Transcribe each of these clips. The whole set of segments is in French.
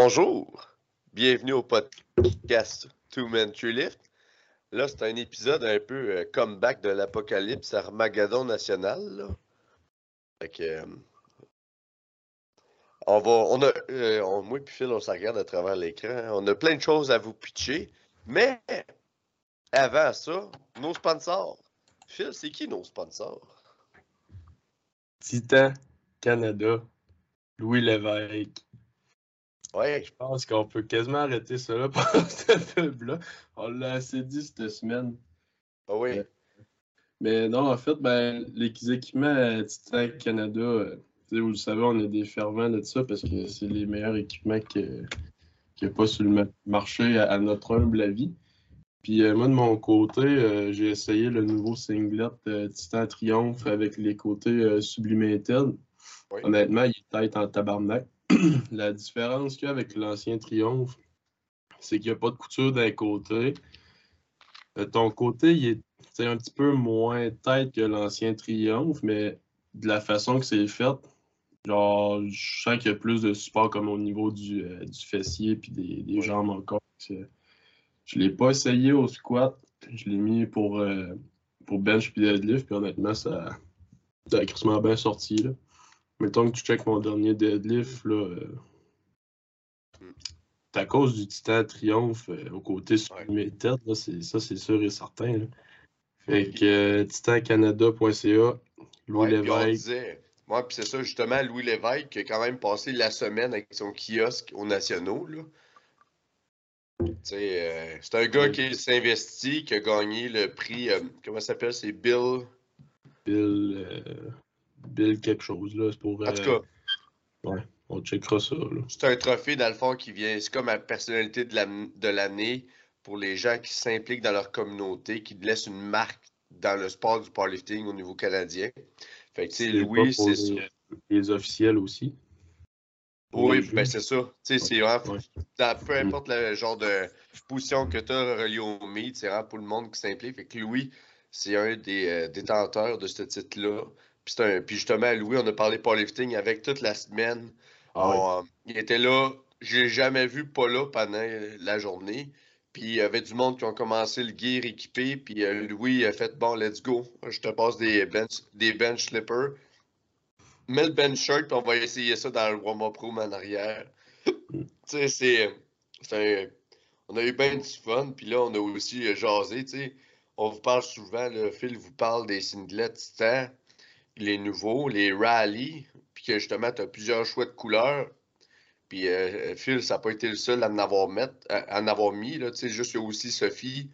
Bonjour, bienvenue au podcast Two Men True Lift. Là, c'est un épisode un peu euh, comeback de l'apocalypse Armageddon national. Euh, on va, on a, euh, moi et Phil, on s'en regarde à travers l'écran. On a plein de choses à vous pitcher, mais avant ça, nos sponsors. Phil, c'est qui nos sponsors? Titan, Canada, Louis Lévesque. Ouais, Je pense qu'on peut quasiment arrêter ça là pour cette pub-là. On l'a assez dit cette semaine. ah oui. Mais non, en fait, ben, les équipements euh, Titan Canada, euh, vous le savez, on est des fervents de ça parce que c'est les meilleurs équipements qu'il n'y a pas sur le ma- marché à, notre humble avis. Puis euh, moi, de mon côté, euh, j'ai essayé le nouveau singlet euh, Titan Triomphe avec les côtés euh, Sublimated. Oui. Honnêtement, il est tête en tabarnak. La différence qu'il y a avec l'ancien Triomphe, c'est qu'il n'y a pas de couture d'un côté. Euh, ton côté, il est c'est un petit peu moins tête que l'ancien Triomphe, mais de la façon que c'est fait, genre, je sens qu'il y a plus de support comme au niveau du, euh, du fessier puis des, des jambes encore. Je l'ai pas essayé au squat, je l'ai mis pour, euh, pour bench puis deadlift, puis honnêtement, ça, ça a bien sorti. Là. Mettons que tu checkes mon dernier deadlift, là, euh, c'est à cause du Titan Triomphe euh, au côté sur Ouais. mes têtes, là, c'est, ça c'est sûr et certain. là. Fait que euh, titancanada.ca, Louis Ouais, Lévesque, ouais, puis c'est ça, justement, Louis Lévesque qui a quand même passé la semaine avec son kiosque aux Nationaux. Là. Euh, c'est un gars qui s'investit, qui a gagné le prix, comment ça s'appelle, c'est Bill. Bill, Bill quelque chose, là, c'est pour... En tout euh, cas, on checkera ça, c'est un trophée, dans le fond, qui vient, c'est comme la personnalité de la- de l'année pour les gens qui s'impliquent dans leur communauté, qui laissent une marque dans le sport du powerlifting au niveau canadien. Fait que, tu sais, C'est Louis, c'est ça. les, officiels aussi? Oui, ben c'est ça. Tu sais, c'est vraiment, Ouais. dans peu importe le genre de position que tu as relié au meet, c'est vraiment pour le monde qui s'implique. Fait que Louis, c'est un des euh, détenteurs de ce titre-là. Puis, c'est un- puis justement, Louis, on a parlé powerlifting avec toute la semaine. Ah. On, euh, il était là. Je l'ai jamais vu pas là pendant euh, la journée. Puis il y avait du monde qui ont commencé le gear équipé. Puis euh, Louis a fait bon, let's go. Je te passe des bench, des bench slippers. Mets le bench shirt, puis on va essayer ça dans le warm-up room en arrière. tu sais, c'est. un- On a eu bien du fun. Puis là, on a aussi jasé. Tu sais, on vous parle souvent, le Phil vous parle des singlets Titan, les nouveaux, les rallyes. Puis que justement, tu as plusieurs choix de couleurs. Puis euh, Phil, ça n'a pas été le seul à en avoir, mettre, à en avoir mis. Là, tu sais, juste il y a aussi Sophie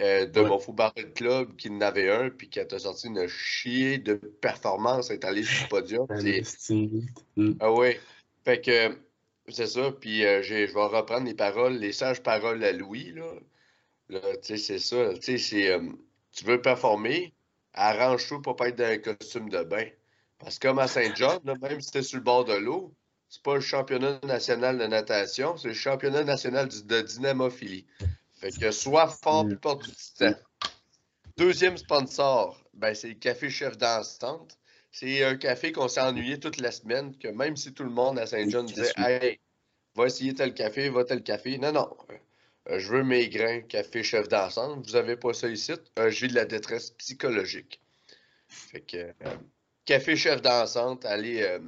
euh, de Ouais. mon Barrel Club qui en avait un, puis qui a sorti une chier de performance, est allée sur le podium. Mm. Ah ouais. Fait que c'est ça. Puis euh, je vais reprendre les paroles, les sages paroles à Louis. Là, Là, tu sais, c'est ça. C'est. euh, tu veux performer, arrange-toi pour pas être dans un costume de bain. Parce que comme à Saint-John, même si t'es sur le bord de l'eau, c'est pas le championnat national de natation, c'est le championnat national de dynamophilie. Fait que sois fort puis porte du titan. Deuxième sponsor, ben, c'est le Café Chef d'Enstante. C'est un café qu'on s'est ennuyé toute la semaine, que même si tout le monde à Saint-John disait Hey, va essayer tel café, va tel café. Non, non. Euh, je veux mes grains, café chef d'ensemble. Vous avez pas ça ici. Euh, je vis de la détresse psychologique. Fait que euh, café chef d'ensemble, allez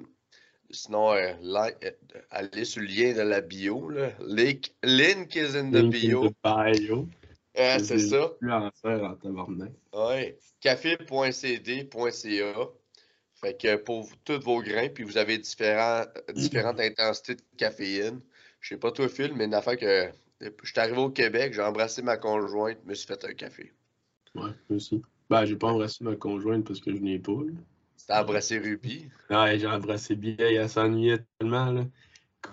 sinon euh, like- euh, allez sur le lien de la bio. Là. Link, link is in the Link bio. bio. Ah, c'est ça. Oui. Café.cd.ca. Fait que pour tous vos grains, puis vous avez différents, différentes intensités de caféine. Je sais pas toi, Phil, mais une affaire que. Je suis arrivé au Québec, j'ai embrassé ma conjointe, me suis fait un café. Ouais, moi aussi. Ben, j'ai pas embrassé ma conjointe parce que je n'ai pas. C'était embrassé Ruby. Ouais, j'ai embrassé bien, elle s'ennuyait tellement, là.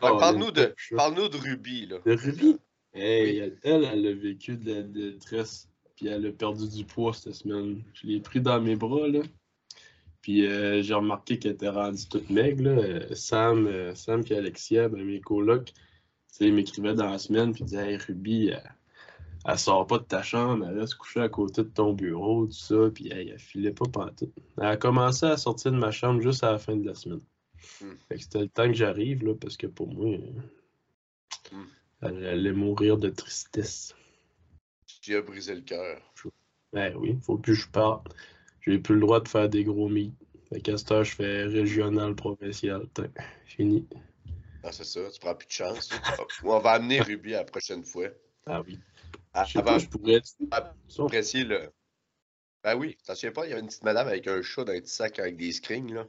Ouais, Parle-nous le de, parle de Ruby, là. De Ruby? Hey, Oui. elle, elle, a vécu de la détresse, puis elle a perdu du poids cette semaine. Je l'ai pris dans mes bras, là. Puis euh, j'ai remarqué qu'elle était rendue toute maigre, là. Euh, Sam, euh, Sam et Alexia, ben, mes colocs, sais, ils m'écrivaient dans la semaine, puis ils disaient Hey, Ruby, elle, elle sort pas de ta chambre, elle reste couchée à côté de ton bureau, tout ça, puis hey, elle filait pas pantoute. Elle a commencé à sortir de ma chambre juste à la fin de la semaine. Hmm. Fait que c'était le temps que j'arrive, là, parce que pour moi, euh, Hmm. Elle allait mourir de tristesse. Tu as brisé le cœur. Ben oui, faut plus que je parte. J'ai plus le droit de faire des gros meets. Fait qu'à cette heure, je fais régional, provincial. Fini. Ah, c'est ça, tu prends plus de chance. On va amener Ruby la prochaine fois. Ah oui. Ah, Je Avant pas, je pourrais. apprécier le. Ben oui, t'en souviens pas, il y avait une petite madame avec un chat dans un petit sac avec des screens, là,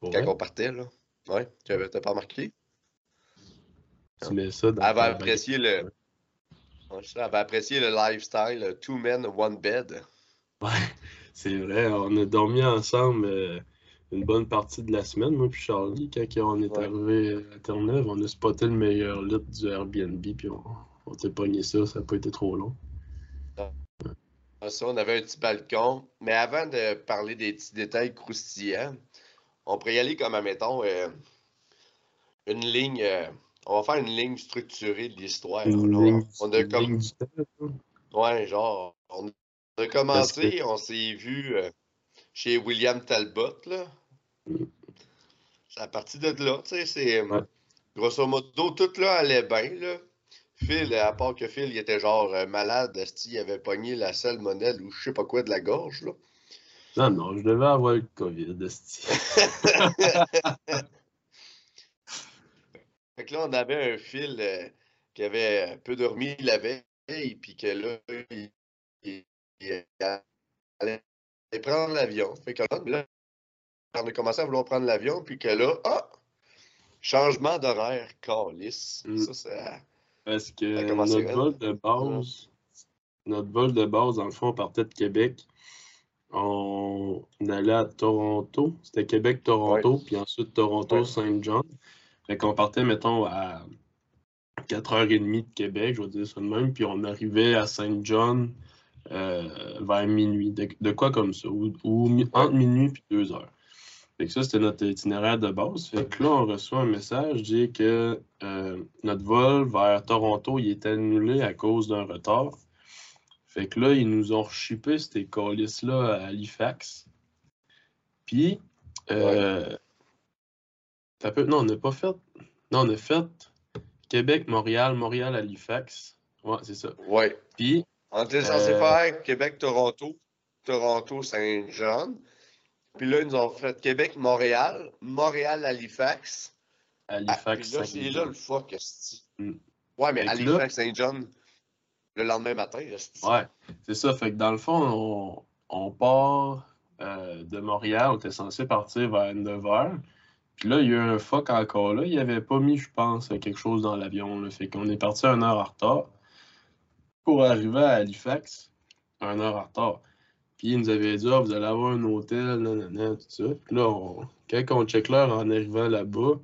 quand on partait, là. Ouais, tu avais- t'as pas remarqué? tu mets ça dans Elle va apprécier le. Ouais, elle va apprécier le lifestyle, euh, two men, one bed. Ouais, c'est vrai. On a dormi ensemble euh, une bonne partie de la semaine, moi puis Charlie. Quand on est Ouais. arrivé à Terre-Neuve, on a spoté le meilleur lit du Airbnb, puis on, on s'est pogné ça. Ça n'a pas été trop long. Ça, on avait un petit balcon. Mais avant de parler des petits détails croustillants, on pourrait y aller comme, admettons, euh, une ligne. euh, on va faire une ligne structurée de l'histoire. On a comme-. Ouais, genre, on a commencé, on s'est vu euh, chez William Talbot, là. C'est à partir de là, tu sais, c'est... Ouais. Grosso modo, tout là allait bien, là. Phil, à part que Phil, il était genre euh, malade, il avait pogné la salmonelle ou je sais pas quoi de la gorge, là? Non, non, je devais avoir le COVID, esti. Fait que là, on avait un Phil euh, qui avait un peu dormi la veille, puis que là, il, il- il allait prendre l'avion. Fait que là, on a commencé à vouloir prendre l'avion, puis que là, ah! Changement d'horaire, calice. Mm. Ça, ça. Parce Ça que notre vol de base, notre vol de base, dans le fond, on partait de Québec. On allait à Toronto. C'était Québec-Toronto, puis ensuite Ouais. Toronto-Saint-John. Fait qu'on partait, mettons, à 4h30 de Québec, je vais dire ça de même, puis on arrivait à Saint-John euh, vers minuit. De, de quoi comme ça, ou, entre minuit et 2 heures. Fait que ça, c'était notre itinéraire de base. Fait que là, on reçoit un message dit que euh, notre vol vers Toronto, il est annulé à cause d'un retard. Fait que là, ils nous ont rechippé ces colis-là à Halifax. Puis, euh, non, on n'a pas fait. Non, on a fait Québec, Montréal, Montréal, Halifax. Ouais, c'est ça. Ouais. Puis, On était censé Euh, faire Québec-Toronto, Toronto-Saint-Jean. Puis là, ils nous ont fait Québec-Montréal, Montréal-Halifax. Ah, Halifax, puis là, c'est là le fuck. Mm. Ouais, mais Halifax-Saint-John, le lendemain matin. Ouais, c'est ça. Fait que dans le fond, on, on part euh, de Montréal. On était censé partir vers 9h. Puis là, il y a eu un fuck encore là. Il avait pas mis, je pense, quelque chose dans l'avion. là. Fait qu'on est parti une heure en retard pour arriver à Halifax, une heure en retard. Puis il nous avait dit, ah, vous allez avoir un hôtel, nanana, tout ça. Puis là, on- quand on check l'heure en arrivant là-bas,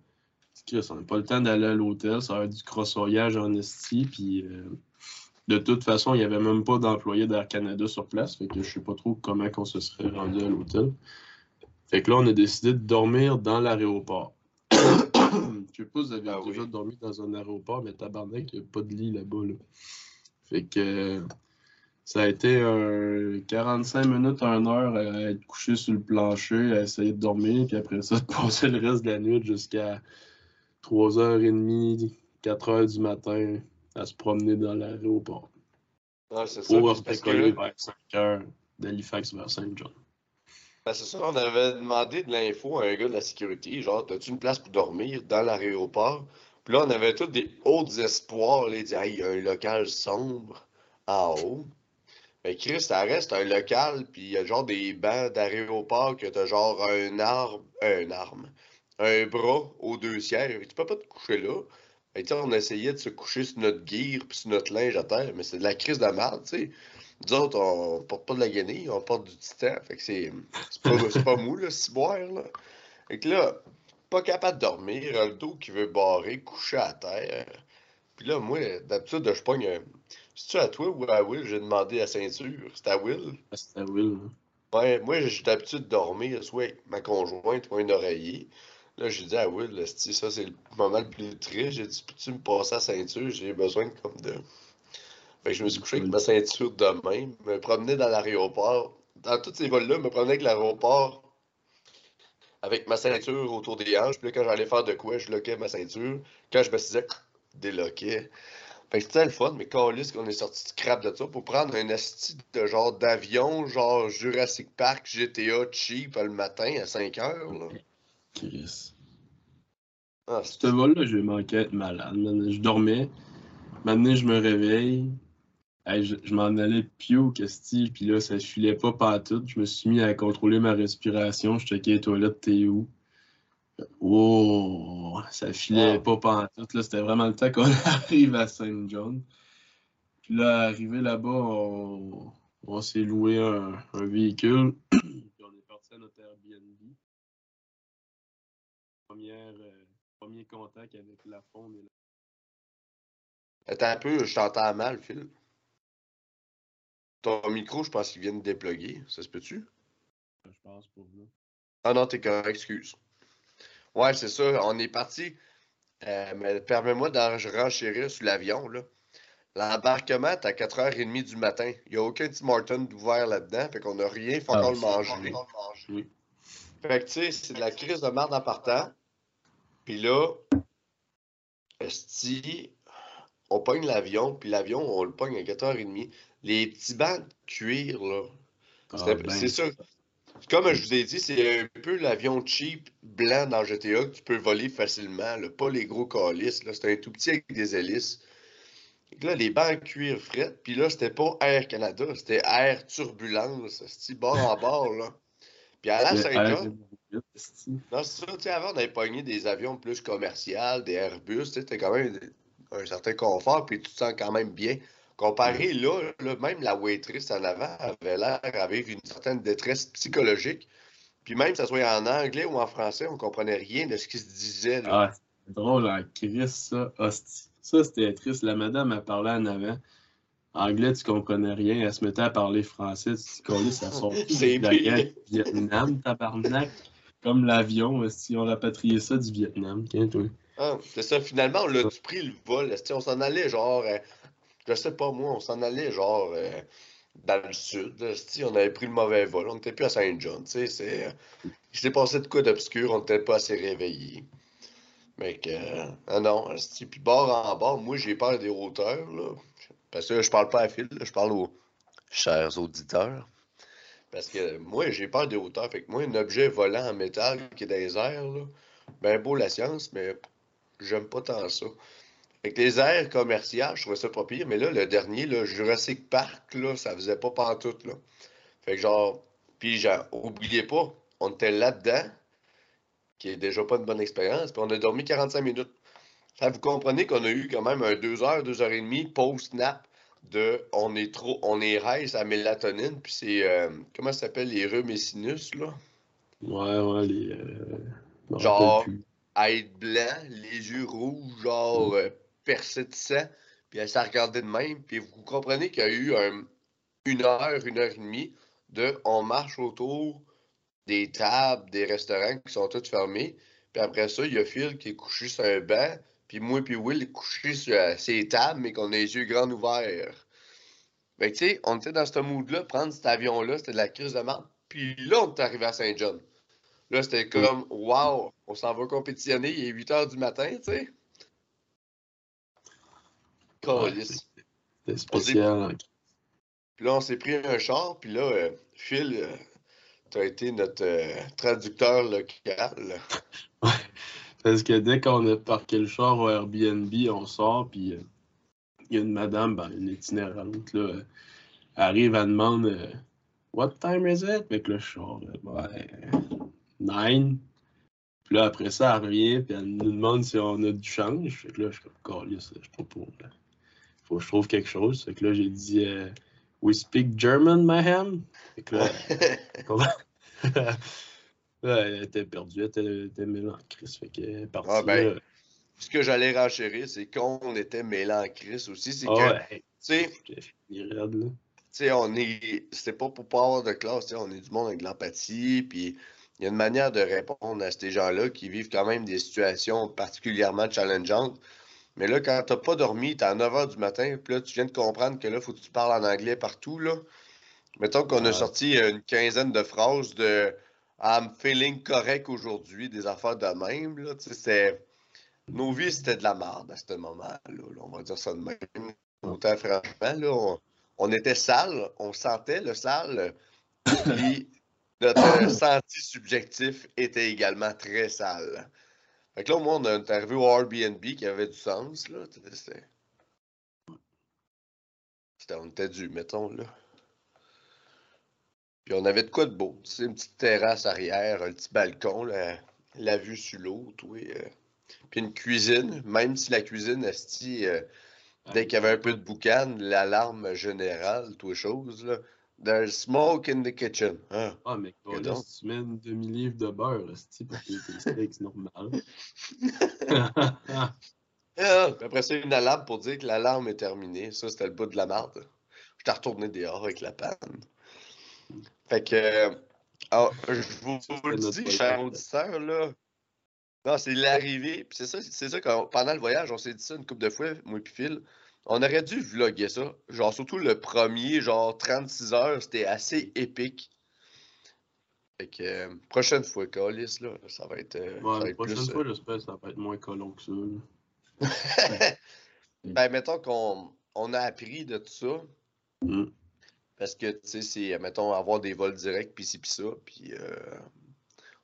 on n'a pas le temps d'aller à l'hôtel, ça va être du crossoyage en esti. Puis euh, de toute façon, il n'y avait même pas d'employé d'Air Canada sur place. Fait que je sais pas trop comment on se serait rendu à l'hôtel. Fait que là, on a décidé de dormir dans l'aéroport. Je sais pas si vous avez Ah déjà oui. dormi dans un aéroport, mais tabarnak, il n'y a pas de lit là-bas. là. Fait que ça a été un 45 minutes, 1 heure à être couché sur le plancher, à essayer de dormir, puis après ça, de passer le reste de la nuit jusqu'à 3h30, 4h du matin à se promener dans l'aéroport. C'est ça. Pour parce que vers 5h d'Halifax vers Saint-John. ben, c'est ça, on avait demandé de l'info à un gars de la sécurité, genre, as-tu une place pour dormir dans l'aéroport? Puis là, on avait tous des hauts espoirs, là, il dit, il y a un local sombre en haut. Mais Chris, ça reste un local, puis il y a genre des bancs d'aéroport que t'as genre un arbre, un arme, un bras aux deux sièges. Tu peux pas te coucher là. Sais, on essayait de se coucher sur notre gear puis sur notre linge à terre, mais c'est de la crise de merde, tu sais. Nous autres, on porte pas de la guenille, on porte du titan. Fait que c'est pas, pas mou, là, si boire, là. Fait que là, pas capable de dormir, le dos qui veut barrer, couché à terre. Puis là, moi, d'habitude, je pogne. C'est-tu à toi ou à Will? J'ai demandé la ceinture. C'est à Will? Ah, C'était Will. hein. Ouais, moi, j'ai d'habitude de dormir soit avec ma conjointe ou un oreiller. Là, j'ai dit à Will, ça, c'est le moment le plus triste. J'ai dit, peux-tu me passer la ceinture? J'ai besoin de comme de. Fait que je me suis couché avec ma ceinture de même, me promener dans l'aéroport. Dans tous ces vols-là, me promener avec l'aéroport avec ma ceinture autour des hanches. Puis là, quand j'allais faire de quoi, je loquais ma ceinture. Quand je me disais, déloquait. Fait que c'était le fun, mais Calis qu'on est sorti de crap de ça pour prendre un esti de genre d'avion, genre Jurassic Park, GTA cheap le matin à 5 heures. Là. Chris. Ah, Ce vol-là, je manquais être malade. Je dormais. Maintenant, je me réveille. Hey, je je m'en allais pio, Casti, puis là, ça filait pas partout. Je me suis mis à contrôler ma respiration. Je checkais les toilettes, t'es où? Oh, ça filait Ah. pas pantoute. Là, c'était vraiment le temps qu'on arrive à Saint John. Puis là, arrivé là-bas, on, on s'est loué un, un véhicule. puis on est parti à notre Airbnb. Première, euh, premier contact avec la faune et la Attends un peu, je t'entends mal, Phil. Ton micro, je pense qu'il vient de déploguer. Ça se peut-tu? je pense pour vous. Ah non, t'es correct, excuse. Ouais, c'est ça, on est parti. Euh, mais permets-moi d'en renchérir sur l'avion, là. L'embarquement est à 4h30 du matin. Il n'y a aucun Tim Hortons d'ouvert là-dedans, fait qu'on n'a rien, faut Ah, encore le manger. Fait que, tu sais, c'est de la crise de merde en partant. Puis là, esti, on pogne l'avion, puis l'avion, on le pogne à 4h30. Les petits bancs de cuir, là, Ah, ben, c'est ça. Comme je vous ai dit, c'est un peu l'avion cheap blanc dans GTA que tu peux voler facilement, là, pas les gros calices. là. C'est un tout petit avec des hélices. Là, les bancs en cuir fret, puis là, c'était pas Air Canada, c'était Air Turbulence, c'est bord en bord, là. Puis à la le Saint-John, air- esti. non, c'est ça, tu sais, avant, on avait pogné des avions plus commerciaux, des Airbus, tu sais, quand même un certain confort, puis tu te sens quand même bien. Comparé là, là, même la waitress en avant avait l'air avec une certaine détresse psychologique. Puis même, que ça soit en anglais ou en français, on comprenait rien de ce qui se disait. Là. Ah, c'est drôle en Chris, ça. Hostie. Ça, c'était triste. La madame a parlé en avant. Anglais, tu comprenais rien. Elle se mettait à parler français. Tu te collais, ça sort tout C'est la guerre Vietnam, tabarnak. Comme l'avion, si on rapatriait ça du Vietnam. Tiens, toi. Ah, c'est ça, finalement, on l'a pris le vol. On s'en allait genre, euh, je sais pas moi, on s'en allait genre euh, dans le sud. là, On avait pris le mauvais vol. On n'était plus à Saint-John. euh, Il s'est passé de quoi d'obscur, on n'était pas assez réveillés. Mais que, euh, ah non, puis bord en bord, moi j'ai peur des hauteurs. Là, parce que je parle pas à là, je parle aux chers auditeurs. Parce que moi, j'ai peur des hauteurs. Fait que moi, un objet volant en métal qui est dans les airs, là, ben beau la science, mais j'aime pas tant ça. Fait que les airs commerciaux, je trouvais ça pas pire, mais là, le dernier, là, Jurassic Park, là, ça faisait pas pantoute, là. Fait que genre, puis genre, oubliez pas, on était là-dedans, qui est déjà pas une bonne expérience, puis on a dormi 45 minutes. Ça, vous comprenez qu'on a eu quand même un 2 heures, 2 heures et demie post-nap de on est trop, on est high à mélatonine, puis c'est, euh, comment ça s'appelle, les rhumes et sinus, là? Ouais, ouais, les. euh, Genre- être blanc, les yeux rouges, genre euh, percés de sang, puis elle s'est regardée de même, puis vous comprenez qu'il y a eu un- une heure, une heure et demie de on marche autour des tables, des restaurants qui sont tous fermés, puis après ça, il y a Phil qui est couché sur un banc, puis moi puis Will est couché sur euh, ces tables, mais qu'on a les yeux grands ouverts. Fait que tu sais, on était dans ce mood-là, prendre cet avion-là, c'était de la crise de merde, puis là, on est arrivé à Saint-John. Là, c'était comme, wow, on s'en va compétitionner, il est 8 h du matin, tu sais. Ouais. C'était spécial. hein. Puis là, on s'est pris un char, puis là, euh, Phil, euh, t'as été notre euh, traducteur local. Parce que dès qu'on a parqué le char au Airbnb, on sort, puis euh, il y a une madame, ben, une itinérante, là, arrive, elle demande What time is it? Avec le char, là, ouais, nine. Puis là, après ça, elle revient, puis elle nous demande si on a du change. Fait que là, je suis comme, je suis pas pour. Là. Faut que je trouve quelque chose. Fait que là, j'ai dit euh, We speak German, ma'am. Fait que là? Là, elle était perdue, elle était, était. Fait partie. Ah, ben, là. Ce que j'allais renchérir, c'est qu'on était crise aussi. C'est Ah que, ouais, tu sais, on est. C'était pas pour pas avoir de classe, tu sais, on est du monde avec de l'empathie, puis il y a une manière de répondre à ces gens-là qui vivent quand même des situations particulièrement challengeantes. Mais là, quand t'as pas dormi, t'es à 9 h du matin, puis là, tu viens de comprendre que là, faut que tu parles en anglais partout, là. Mettons qu'on a sorti une quinzaine de phrases de I'm feeling correct aujourd'hui, des affaires de même, là. Tu sais, c'est. nos vies, c'était de la merde à ce moment-là. là, on va dire ça de même. Autant franchement, là, on, on était sale, on sentait le sale. Puis notre senti subjectif était également très sale. Fait là, au moins, on est arrivé au Airbnb qui avait du sens. Là. C'était. On était dû, mettons, là. Puis on avait de quoi de beau. Une petite terrasse arrière, un petit balcon, la vue sur l'eau, tout. et, euh, Puis une cuisine, même si la cuisine, esti, euh, dès qu'il y avait un peu de boucan, l'alarme générale, tout chose, là. There's smoke in the kitchen. Hein? Ah, mais Que là, si tu mets une demi-livre de beurre, c'est pour que tes steaks normales. Ah, après ça, une alarme pour dire que l'alarme est terminée. Ça, c'était le bout de la marde. J'étais retourné dehors avec la panne. Fait que. ah, je vous, le dis, cher auditeur, là. Non, c'est l'arrivée. Puis c'est ça, c'est ça que pendant le voyage, on s'est dit ça une couple de fois, moi et Phil. On aurait dû vlogger ça. Genre, surtout le premier, genre 36 heures, c'était assez épique. Fait que, euh, prochaine fois, Calis, là, ça va être. euh, ça Ouais, va être prochaine plus, euh, fois, j'espère que ça va être moins colon que ça. ben, mettons qu'on on a appris de tout ça. Mm. Parce que, tu sais, c'est, mettons, avoir des vols directs, pis ci, pis ça, puis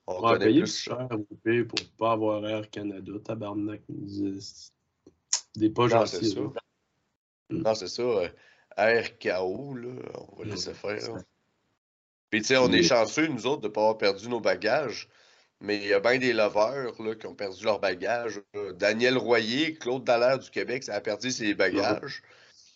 on Ouais, connaît payer plus cher au pire pour pas avoir Air Canada, tabarnak. Des- Des Non, c'est ça. Mm. Non, c'est ça. euh, RKO, là, on va laisser faire. Puis, tu sais, on est chanceux, nous autres, de ne pas avoir perdu nos bagages. Mais il y a bien des lovers là, qui ont perdu leurs bagages. Daniel Royer, Claude Dallaire du Québec, ça a perdu ses bagages.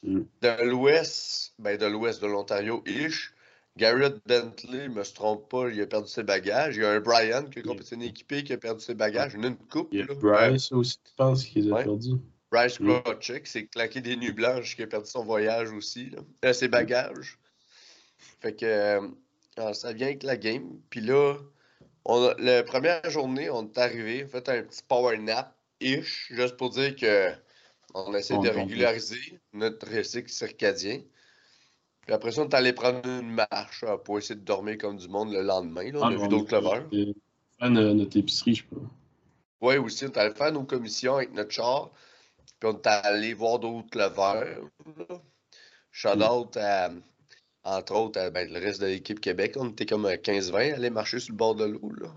Mm. De l'ouest, ben de l'ouest de l'Ontario, ish. Garrett Bentley, je me se trompe pas, il a perdu ses bagages. Il y a un Brian qui a compétitionné équipé qui a perdu ses bagages. Il y en a une coupe. Il y a là. Bryce aussi, tu penses qu'il a Ouais. perdu? Bryce Mm. Krawczyk s'est claqué des nuits blanches qui a perdu son voyage aussi, là. Euh, ses bagages. Fait que euh, alors, ça vient avec la game. Puis là, on a- la première journée, on est arrivé, on fait un petit power nap-ish, juste pour dire que on essaie de régulariser notre cycle circadien. Puis après ça, on est allé prendre une marche là, pour essayer de dormir comme du monde le lendemain. là. On Ah, a vu d'autres lovers. euh, Fan de notre épicerie, je pense. Oui, aussi, on est allé faire nos commissions avec notre char. Puis on est allé voir d'autres leveurs. Shout Mm. out à, entre autres, à, ben, le reste de l'équipe Québec. On était comme à 15-20, aller marcher sur le bord de l'eau. là.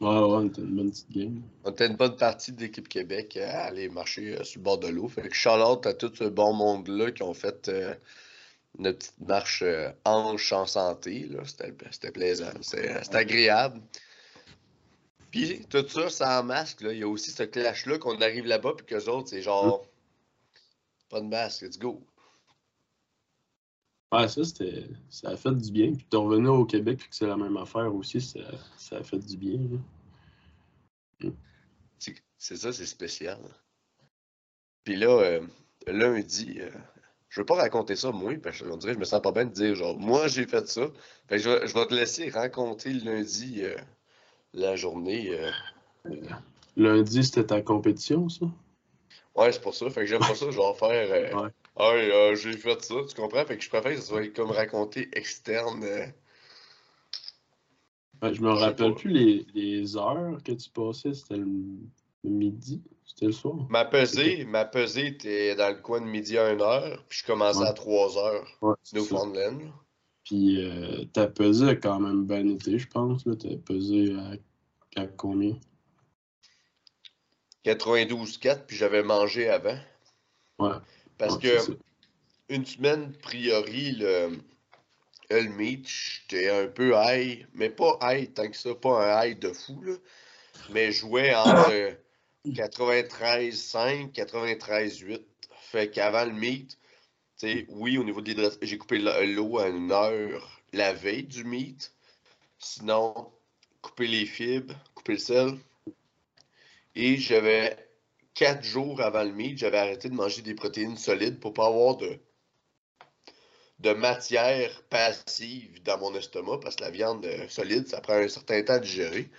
Ouais, ouais, c'était une bonne petite game. On était une bonne partie de l'équipe Québec à aller marcher euh, sur le bord de l'eau. Fait que shout out à tout ce bon monde-là qui ont fait euh, notre petite marche euh, hanche en santé. là. C'était c'était plaisant. C'était c'était agréable. Puis tout ça, sans masque, là, il y a aussi ce clash-là qu'on arrive là-bas, puis qu'eux autres, c'est genre. Pas de masque, let's go. Ouais, ça, c'était. Ça a fait du bien. Puis de revenir au Québec, puis que c'est la même affaire aussi, ça, ça a fait du bien. C'est ça, c'est spécial. Puis là, euh, lundi, euh, je veux pas raconter ça, moi, parce qu'on dirait que je me sens pas bien de dire, genre, moi, j'ai fait ça. Fait que je vais, je vais te laisser raconter lundi euh, la journée. euh. Lundi, c'était ta compétition, ça? Ouais, c'est pour ça. Fait que j'aime pas ça, je vais faire. euh, Ouais. Ah, euh, j'ai fait ça, tu comprends? Fait que je préfère que ça soit comme raconté externe. euh. Ouais, je me rappelle pas. plus les, les heures que tu passais. C'était le, le midi? C'était le soir? Ma pesée, ma pesée était dans le coin de midi à 1h, puis je commençais Ouais. à 3h, Ouais. Newfoundland. Puis euh, ta pesée a quand même bien été, je pense. là. T'as pesé à, à combien? 92,4, puis j'avais mangé avant. Ouais. Parce ouais, que une semaine, priori, le, le meat, j'étais un peu high, mais pas high tant que ça, pas un high de fou, là. Mais je jouais entre 93,5, 93,8. Fait qu'avant le meat, oui, au niveau de l'hydratation, j'ai coupé le- l'eau à une heure la veille du meat. Sinon, couper les fibres, couper le sel. Et j'avais quatre jours avant le meat, j'avais arrêté de manger des protéines solides pour pas avoir de, de matière passive dans mon estomac parce que la viande euh, solide, ça prend un certain temps à digérer.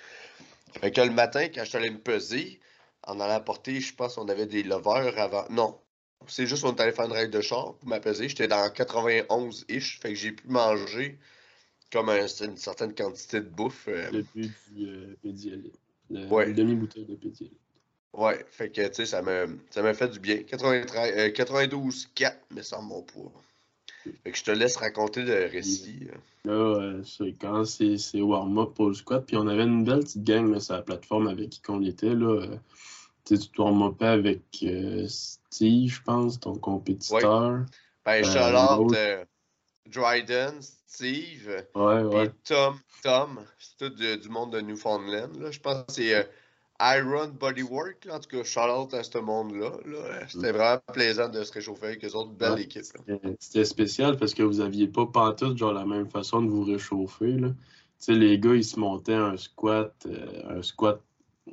Fait que le matin, quand je suis allé me peser, en allant porter, je pense qu'on avait des lovers avant. Non. C'est juste qu'on est allé faire une règle de char pour m'apaiser. J'étais dans 91-ish. Fait que j'ai pu manger comme un- une certaine quantité de bouffe. euh, Le but du euh, pédialyte. Le- Ouais. Une demi-bouteille de pédialyte. Ouais, fait que, tu sais, ça m'a ça m'a fait du bien. 92-4, mais sans mon poids. Fait que je te laisse raconter le récit. Là, euh, c'est quand c'est c'est warm-up pour le squat, puis on avait une belle petite gang là, sur la plateforme avec qui qu'on était. Là. euh, tu sais, tu warm-upais avec euh, Steve, je pense, ton compétiteur. Ben, Euh, Charlotte, euh, Dryden, Steve, Ouais, ouais. puis Tom, Tom, c'est tout de- du monde de Newfoundland, là. Je pense que c'est euh, Iron Bodywork, là. En tout cas, Charlotte à ce monde-là, là. C'était vraiment plaisant de se réchauffer avec eux autres. Belle Ouais, équipe. C'était- C'était spécial parce que vous aviez pas pantoute genre la même façon de vous réchauffer. Là. Tu sais, les gars, ils se montaient un squat, euh, un squat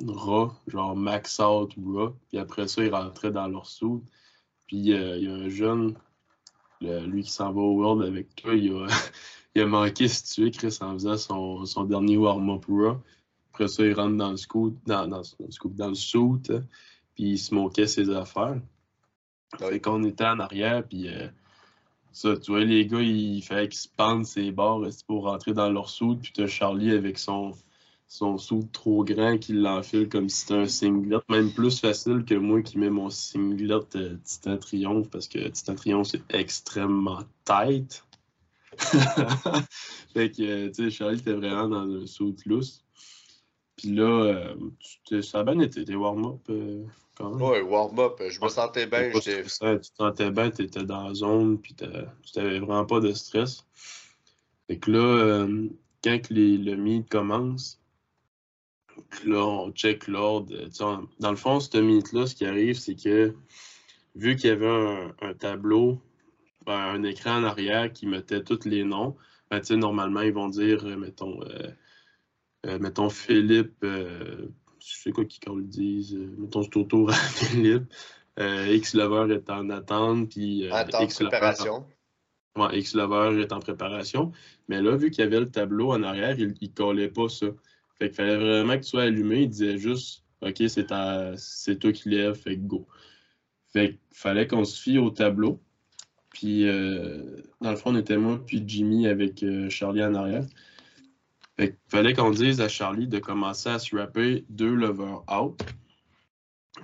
ras, genre max out raw, puis après ça, ils rentraient dans leur soude. Puis euh, il y a un jeune, lui qui s'en va au World avec toi, il a, il a manqué si tu es, Chris, en faisant son, dernier warm-up raw. Après ça, il rentre dans le scoot, dans, dans, le suit, puis il se moquait ses affaires. Fait qu'on était en arrière, puis euh, ça, tu vois, les gars, il fallait qu'ils se pendent ses barres pour rentrer dans leur soude, puis t'as Charlie avec son, son soude trop grand qui l'enfile comme si c'était un singlet, même plus facile que moi qui mets mon singlet euh, Titan Triomphe, parce que Titan Triomphe, c'est extrêmement tight. fait que, euh, tu sais, Charlie était vraiment dans un soude lousse. Puis là, euh, tu ça a bien été, tes warm-up euh, quand même. Ouais, warm-up, je me sentais bien. Tu te sentais bien, tu étais dans la zone, puis tu n'avais vraiment pas de stress. Fait que là, euh, quand les, le meet commence, on check on- Dans le fond, ce meet-là, ce qui arrive, c'est que vu qu'il y avait un, un tableau, ben, un écran en arrière qui mettait tous les noms, ben, tu sais, normalement, ils vont dire, euh, mettons, euh, euh, mettons Philippe, euh, je sais quoi qu'ils le disent, mettons c'est autour à Philippe. X Lover est en attente, puis X préparation. Ouais, X Lover est en préparation. Mais là, vu qu'il y avait le tableau en arrière, il ne collait pas ça. Fait qu'il fallait vraiment que tu sois allumé. Il disait juste OK, c'est toi qui lèves, fait que go. Fait qu'il fallait qu'on se fie au tableau. Puis euh, dans le fond, on était moi puis Jimmy avec euh, Charlie en arrière. Fait qu'il fallait qu'on dise à Charlie de commencer à se deux lovers out.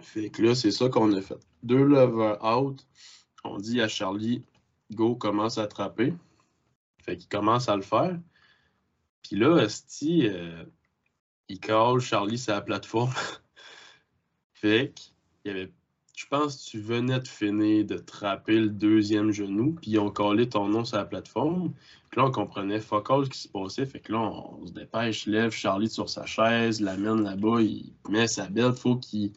Fait que là, c'est ça qu'on a fait. Deux lovers out. On dit à Charlie Go commence à attraper. Fait qu'il commence à le faire. Puis là, Esti, euh, il cale Charlie sur la plateforme. fait qu'il y avait. Je pense que tu venais de finir de trapper le deuxième genou, puis ils ont collé ton nom sur la plateforme. Puis là, on comprenait fuck all ce qui se passait. Fait que là, on, se dépêche, lève Charlie sur sa chaise, l'amène là-bas, il met sa belle. Faut qu'il.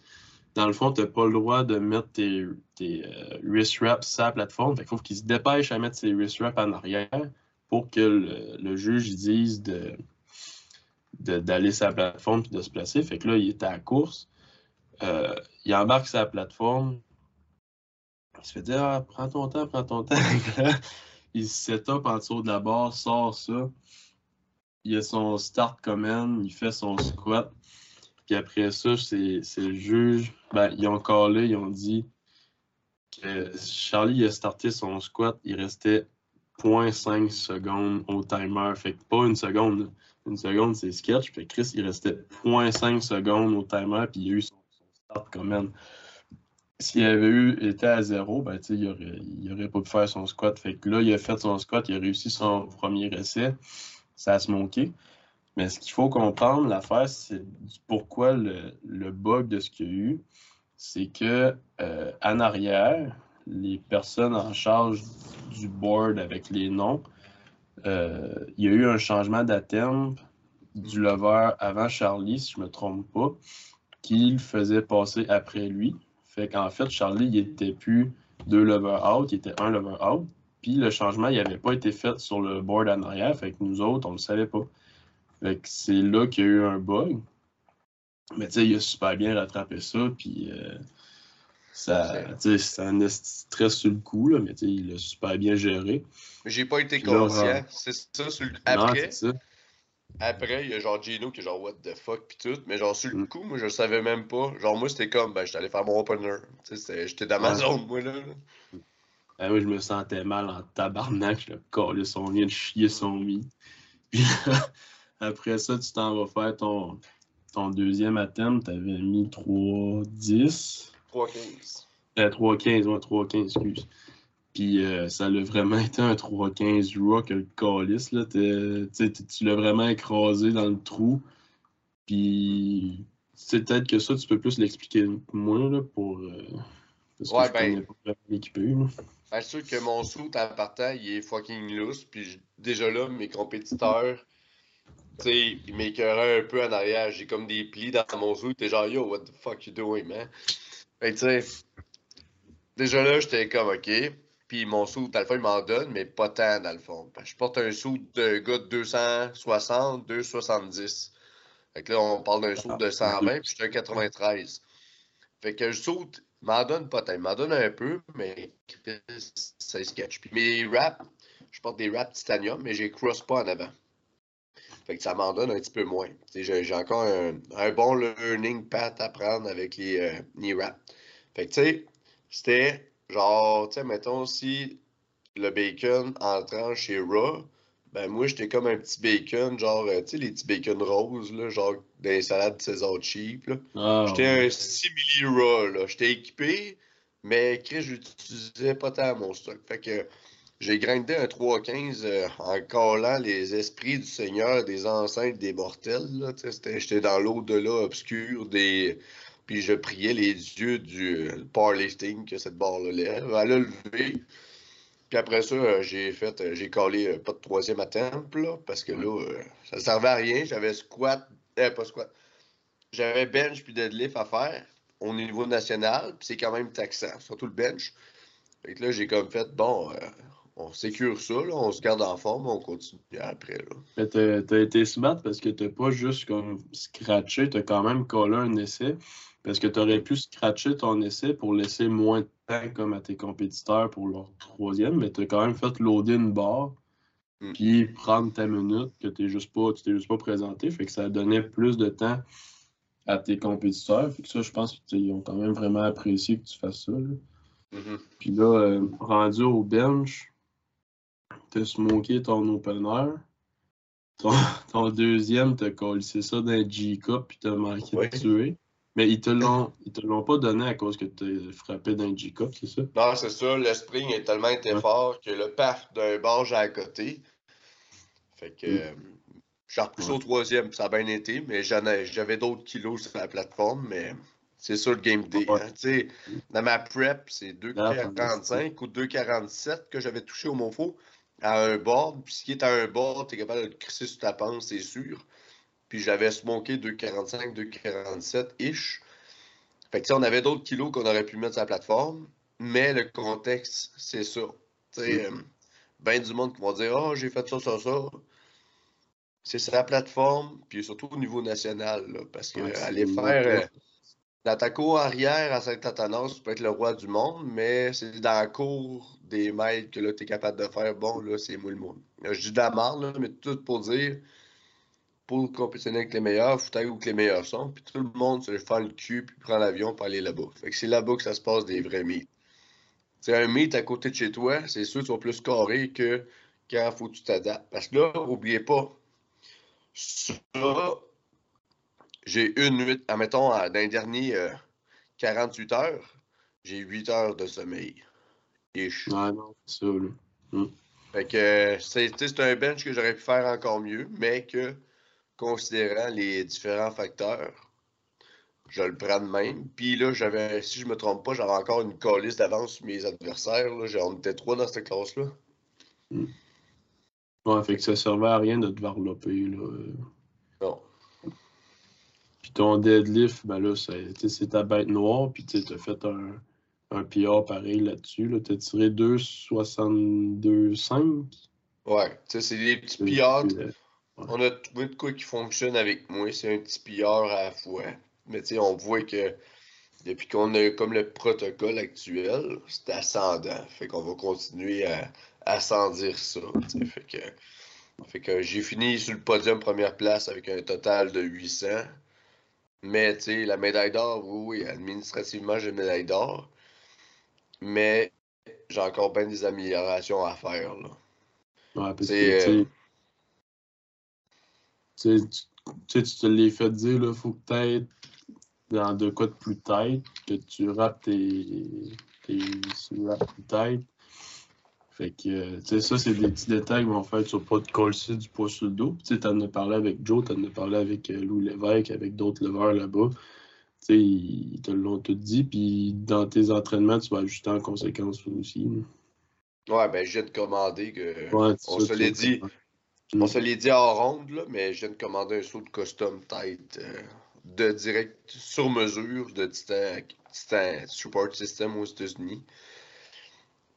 Dans le fond, tu n'as pas le droit de mettre tes, tes euh, wrist wraps sur la plateforme. Fait qu'il faut qu'il se dépêche à mettre ses wrist wraps en arrière pour que le, juge dise de- d'aller sur la plateforme et de se placer. Fait que là, il était à la course. Euh, il embarque sur la plateforme. Il se fait dire ah, prends ton temps, prends ton temps. il se set up en dessous de la barre, sort ça. Il a son start command, il fait son squat. Puis après ça, c'est, c'est le juge. Ben, ils ont callé, ils ont dit que Charlie a starté son squat, il restait 0.5 secondes au timer. Fait que pas une seconde. Une seconde, c'est sketch. Que Chris, il restait 0.5 secondes au timer, puis il a eu son, start command. S'il avait eu été à zéro, ben, il aurait, il aurait pas pu faire son squat. Fait que là, il a fait son squat, il a réussi son premier essai. Ça a se manqué. Mais ce qu'il faut comprendre, l'affaire, c'est pourquoi le, le bug de ce qu'il y a eu, c'est que euh, en arrière, les personnes en charge du board avec les noms, euh, il y a eu un changement d'attente du lever avant Charlie, si je me trompe pas, qu'il faisait passer après lui. Fait qu'en fait, Charlie, il était plus deux levers out, il était un lever out. Puis le changement, il n'avait pas été fait sur le board en arrière, fait que nous autres, on ne le savait pas. Fait que c'est là qu'il y a eu un bug. Mais tu sais, il a super bien rattrapé ça, euh, c'est un stress sur le coup, là, mais il l'a super bien géré. J'ai pas été Puis conscient. euh, C'est ça, sur le- après. ça. Après, il y a genre Gino qui est genre what the fuck pis tout, mais genre sur le Mm. coup, moi je le savais même pas. Genre moi c'était comme ben j'étais allé faire mon opener. J'étais dans ma zone moi là. Ah oui, je me sentais mal en tabarnak, je collé son lien de chier son mi. Puis là, après ça, tu t'en vas faire ton, ton deuxième attempt, tu avais mis 3-10. 3-15. Euh, 3-15, ouais, 3-15, excuse. Puis euh, ça a vraiment été un 3-15 rock, le calice. Là. tu l'as vraiment écrasé dans le trou. Puis c'est peut-être que ça, tu peux plus l'expliquer moins là, pour. Euh, parce ouais, ben. Pas équipé, ben, sûr que mon sou, en partant, il est fucking loose. Puis déjà là, mes compétiteurs, tu sais, ils m'écœuraient un peu en arrière. J'ai comme des plis dans mon sou. T'es genre, yo, what the fuck you doing, man? Tu sais, déjà là, j'étais comme, ok. Puis mon sou, dans le fond, il m'en donne, mais pas tant, dans le fond. Je porte un sou de gars de 260, 270. Fait que là, on parle d'un saut de 120, puis je suis un 93. Fait que je saute, m'en donne pas tant. Il m'en donne un peu, mais ça sketch. Puis mes wraps, je porte des wraps titanium, mais j'ai cross pas en avant. Fait que ça m'en donne un petit peu moins. J'ai encore un, bon learning path à prendre avec les, euh, les wraps. Fait que tu sais, c'était genre, tu sais, mettons si le bacon entrant chez Raw, ben moi, j'étais comme un petit bacon, genre, euh, tu sais, les petits bacon roses, là, genre des salades César cheap, là. Ah, j'étais un simili raw, là. J'étais équipé, mais Chris, j'utilisais pas tant mon stock. Fait que j'ai grindé un 3-15 euh, en collant les esprits du Seigneur, des ancêtres, des mortels. J'étais dans l'au-delà obscur des... Puis je priais les dieux du euh, powerlifting que cette barre-là lève. Elle a levé. Puis après ça, euh, j'ai fait, j'ai collé pas de troisième à temple, là, parce que là, ça ne servait à rien. J'avais squat, pas squat. J'avais bench puis deadlift à faire au niveau national, puis c'est quand même taxant, surtout le bench. Fait que là, j'ai comme fait, bon, on sécure ça, là, on se garde en forme, on continue après. Là. T'as as été smart parce que t'as pas juste comme scratché, t'as quand même collé un essai. Parce que tu aurais pu scratcher ton essai pour laisser moins de temps comme à tes compétiteurs pour leur troisième, mais tu as quand même fait loader une barre, mm. puis prendre ta minute que tu juste pas, tu t'es juste pas présenté. Fait que ça donnait plus de temps à tes compétiteurs. Fait que ça, je pense qu'ils ont quand même vraiment apprécié que tu fasses ça. Mm-hmm. Puis là, euh, rendu au bench, tu as smoké ton opener. Ton, ton deuxième, tu as collé ça d'un G-Cup, puis tu as manqué de tuer. Mais ils te l'ont, te l'ont pas donné à cause que tu frappé d'un G-Cup, c'est ça? Non, c'est ça. Le spring est tellement été fort que le paf d'un j'ai à côté. Fait que mm. j'ai repoussé au troisième, ça a bien été, mais j'avais d'autres kilos sur la plateforme, mais c'est ça le game day. Hein. Dans ma prep, c'est 2,45 ou 2,47 que j'avais touché au Monfo à un board. Puis ce qui est à un board, tu es capable de le crisser sur ta panse, c'est sûr. Puis j'avais smoké 2,45, 2,47-ish. Fait que on avait d'autres kilos qu'on aurait pu mettre sur la plateforme, mais le contexte, c'est ça. Tu sais, mm. ben du monde qui vont dire Oh, j'ai fait ça, ça, ça. C'est sur la plateforme, puis surtout au niveau national, parce que aller faire euh, arrière à Saint-Athanas, tu peux être le roi du monde, mais c'est dans la cour des maîtres que là, tu es capable de faire bon, là, c'est moi le monde. Je dis de la marre, mais tout pour dire pour compétitionner avec les meilleurs, faut aller où les meilleurs sont, puis tout le monde se fait le cul, puis prend l'avion pour aller là-bas. Fait que c'est là-bas que ça se passe des vrais meets. C'est un meet à côté de chez toi, c'est sûr que tu vas plus carré que quand faut que tu t'adaptes. Parce que là, n'oubliez pas, ça, j'ai une nuit, admettons, dans les derniers 48 heures, j'ai 8 heures de sommeil. Ah non, c'est ça, là. Hum. Fait que c'est un bench que j'aurais pu faire encore mieux, mais que considérant les différents facteurs, je le prends de même. Puis là, j'avais, si je me trompe pas, j'avais encore une calice d'avance sur mes adversaires. Là. On était trois dans cette classe-là. Hmm. Ouais, fait que ça servait à rien de te varloper. Là. Non. Puis ton deadlift, ben là, c'est ta bête noire, puis tu as fait un, un PR pareil là-dessus. Là. Tu as tiré 2,62,5. Ouais, tu sais, c'est des petits PR. On a trouvé de quoi qui fonctionne avec moi. C'est un petit pilleur à la fois. Mais tu sais, on voit que depuis qu'on a comme le protocole actuel, c'est ascendant. Fait qu'on va continuer à ascendir ça. Fait que, fait que j'ai fini sur le podium première place avec un total de 800. Mais tu sais, la médaille d'or, oui, administrativement, j'ai une médaille d'or. Mais j'ai encore bien des améliorations à faire. Là. Ouais, parce que, tu te l'es fait dire, il faut que tu dans de quoi de plus tête, que tu rates tes, tes plus tête. Fait que, tu sais, ça, c'est des petits détails qui vont faire sur pas de coller du poids sur le dos. Tu sais, t'en as parlé avec Joe, t'en as parlé avec euh, Louis Lévesque, avec d'autres leveurs là-bas. Ils te l'ont tout dit, puis dans tes entraînements, tu vas ajuster en conséquence aussi. Ouais, ben, je viens de commander que. on se l'est dit. On se l'est dit en ronde, là, mais je viens de commander un saut de custom tête euh, de direct sur mesure de Titan, Titan Support System aux États-Unis.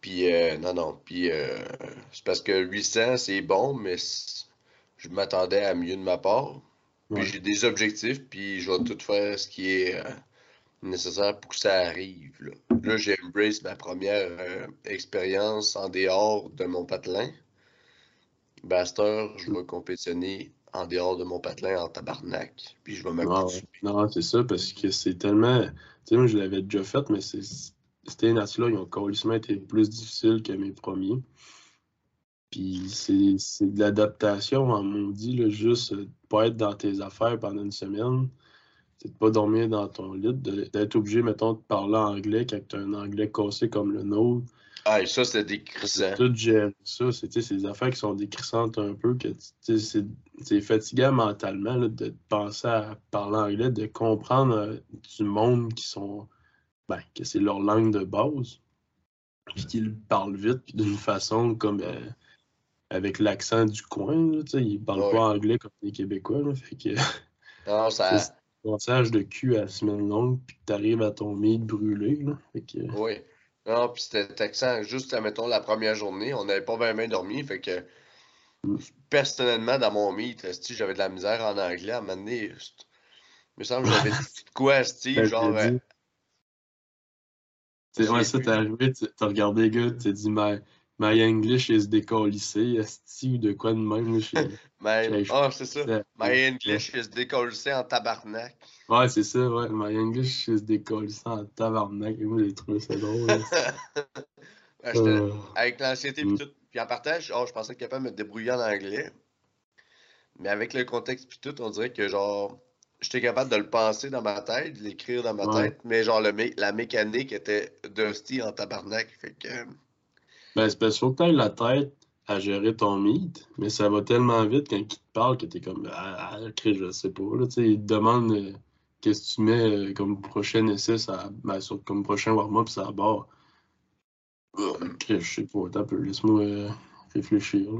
Puis, euh, non, non. Puis, euh, c'est parce que 800, c'est bon, mais je m'attendais à mieux de ma part. Puis, j'ai des objectifs, puis je vais tout faire ce qui est euh, nécessaire pour que ça arrive. Là, là j'ai embrace ma première expérience en dehors de mon patelin. Baster, je vais compétitionner en dehors de mon patelin en tabarnak. Puis, je vais m'accoutumer. Non, c'est ça, parce que c'est tellement. Tu sais, moi, je l'avais déjà fait, mais c'est ces nations-là, ils ont carrément été plus difficiles que mes premiers. Puis c'est de l'adaptation maudit, là, juste euh, pas être dans tes affaires pendant une semaine. C'est de pas dormir dans ton lit, d'être obligé, mettons, de parler anglais quand tu as un anglais cassé comme le nôtre. Ah, ça, c'est décrissant. Tout gérer ça, c'est des affaires qui sont décrissantes un peu, que c'est fatigant mentalement de penser à parler anglais, de comprendre euh, du monde qui sont ben, que c'est leur langue de base, puis qu'ils parlent vite, puis d'une façon comme euh, avec l'accent du coin. Là, ils parlent pas anglais comme les Québécois. Là, fait que, non, ça. Ton de cul à la semaine longue, puis que t'arrives à ton meat brûlé. Là, fait que... Oui. Non, puis c'était accent juste, mettons, la première journée, on n'avait pas vraiment dormi, fait que mm. personnellement, dans mon meet, j'avais de la misère en anglais à un moment donné. Il me semble que j'avais dit quoi, Steve, genre, c'est ouais, ça, t'es arrivé, t'as regardé les gars, t'as dit my, my English is décollissé, est-ce de quoi de même? oh, c'est ça. My English is décollissé en tabarnak. Ouais, c'est ça, ouais. My English is décollissé en tabarnak. Et moi, j'ai trouvé ça drôle. euh... Avec l'anxiété et mm. tout. Puis en partage, oh, je pensais être capable de me débrouiller en anglais. Mais avec le contexte puis tout, on dirait que genre j'étais capable de le penser dans ma tête, de l'écrire dans ma tête, mais genre le la mécanique était dusty en tabarnak. Fait que. Ben, c'est parce que tu la tête à gérer ton meet, mais ça va tellement vite quand il te parle que t'es comme ah, ah je sais pas. Là, il te demande euh, qu'est-ce que tu mets euh, comme prochain essai, ça, ben, comme prochain warm-up, ça barre. je sais pas, un peu, laisse-moi euh, réfléchir.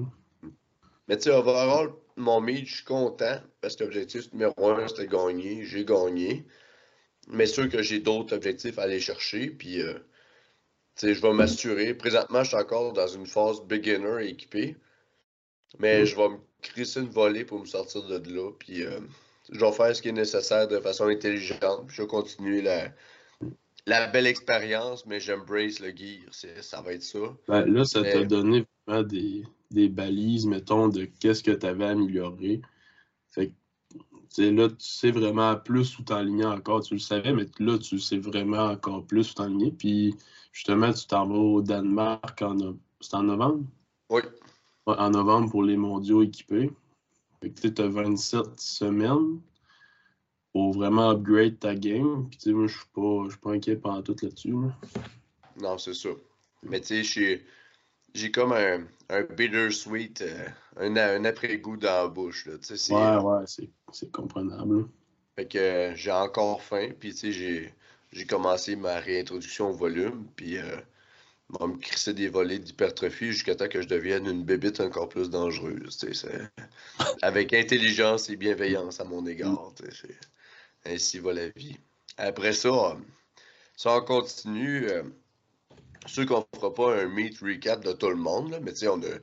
Mais tu sais, overall, mon meet, je suis content parce que l'objectif numéro un, c'était gagner. J'ai gagné. Mais sûr que j'ai d'autres objectifs à aller chercher. Puis, je vais m'assurer. Présentement, je suis encore dans une phase beginner équipé. Mais mm. je vais me crisser une volée pour me sortir de là. Puis, euh, je vais faire ce qui est nécessaire de façon intelligente. Puis, je vais continuer la, la belle expérience, mais j'embrace le gear. Ça va être ça. Ben, là, ça t'a donné vraiment des, des balises, mettons, de qu'est-ce que tu avais amélioré. Là, tu sais vraiment plus où t'enligner encore. Tu le savais, mais là, tu sais vraiment encore plus où t'enligner. Puis, justement, tu t'en vas au Danemark en, en novembre? Oui. en novembre pour les mondiaux équipés. Tu as 27 semaines pour vraiment upgrade ta game. Puis, tu sais, moi, je suis pas, pas inquiet pendant tout là-dessus. Non, c'est ça. Mais, tu sais, j'ai comme un, un bittersweet, euh, un, un après-goût dans la bouche. Là, ouais, ouais, c'est comprenable. Fait que euh, j'ai encore faim, puis tu sais, j'ai commencé ma réintroduction au volume, puis euh, on me crissait des volets d'hypertrophie jusqu'à temps que je devienne une bébite encore plus dangereuse. Avec intelligence et bienveillance à mon égard. Ainsi va la vie. Après ça, ça on continue sûr qu'on ne fera pas un meet recap de tout le monde, mais tu sais, on a.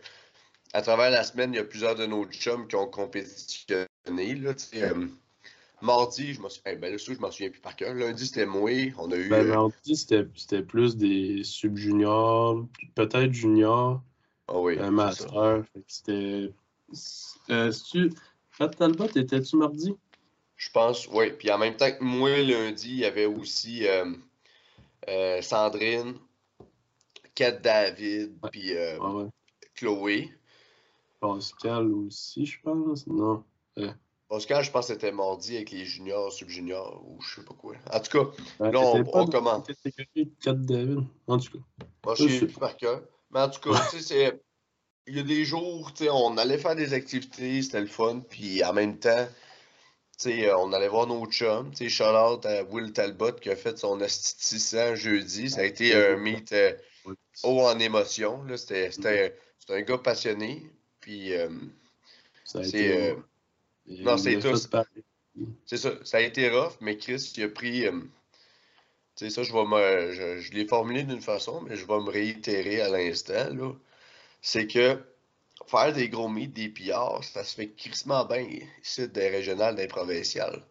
À travers la semaine, il y a plusieurs de nos chums qui ont compétitionné. Là, euh, mardi, je me suis. Eh ben, là, je m'en souviens plus par cœur. Lundi, c'était moi. On a eu. Ben, euh, mardi, c'était plus des sub-juniors, peut-être juniors. Ah oui. Un master. C'était. Euh, tu... Talbot, étais-tu mardi? Je pense, oui. Puis en même temps que moi, lundi, il y avait aussi euh, Sandrine, David, puis euh, Chloé. Pascal aussi, je pense. Non. Euh, Oscar, je pense que c'était mardi avec les juniors, sub-juniors ou je sais pas quoi. En tout cas, là, on, on commence. 4 David. En tout cas. Moi, Je suis par cœur. Mais en tout cas, tu sais. Il y a des jours, tu sais, on allait faire des activités, c'était le fun, puis en même temps, tu sais, on allait voir nos chums. Tu sais, shout out à Will Talbot qui a fait son astitissant jeudi. Ça a été un meet euh, haut en émotion. C'était, c'était un gars passionné. Puis, euh, Ça a c'est, été. euh, non, c'est tout. c'est ça. Ça a été rough, mais Chris, il a pris. euh, tu sais, ça, je vais me. Je, je l'ai formulé d'une façon, mais je vais me réitérer à l'instant, là. C'est que faire des gros meets, des pillards, ça se fait crissement bien ici, des régionales, des provinciales.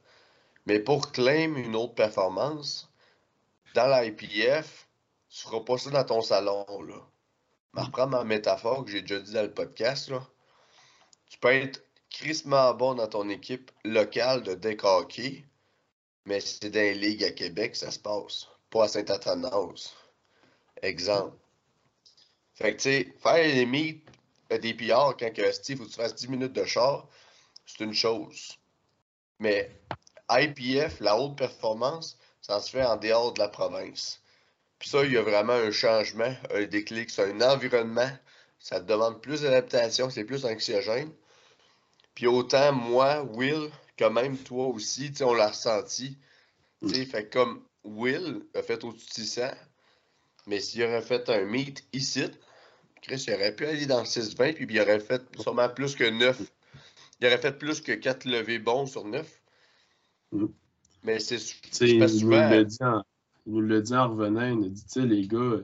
Mais pour claim une autre performance, dans l'IPF, tu feras pas ça dans ton salon, là. Je vais reprendre ma métaphore que j'ai déjà dit dans le podcast, là. Tu peux être crissement bon dans ton équipe locale de deck hockey, mais c'est dans les ligues à Québec ça se passe, pas à Saint-Athanas. Exemple. Fait que, tu sais, faire les euh, des pillards quand que, Steve, faut que tu fasses 10 minutes de char, c'est une chose. Mais IPF, la haute performance, ça se fait en dehors de la province. Puis ça, il y a vraiment un changement, un déclic, c'est un environnement, ça te demande plus d'adaptation, c'est plus anxiogène. Puis autant moi, Will, que même toi aussi, on l'a ressenti. Tu sais, fait que comme Will a fait au-dessus de 600, mais s'il aurait fait un meet ici, Chris, il aurait pu aller dans le 6-20, puis il aurait fait sûrement plus que 9. Il aurait fait plus que 4 levées bons sur 9. Mm. Mais c'est il souvent. l'a dit en, il nous l'a dit en revenant, il nous dit, tu sais, les gars,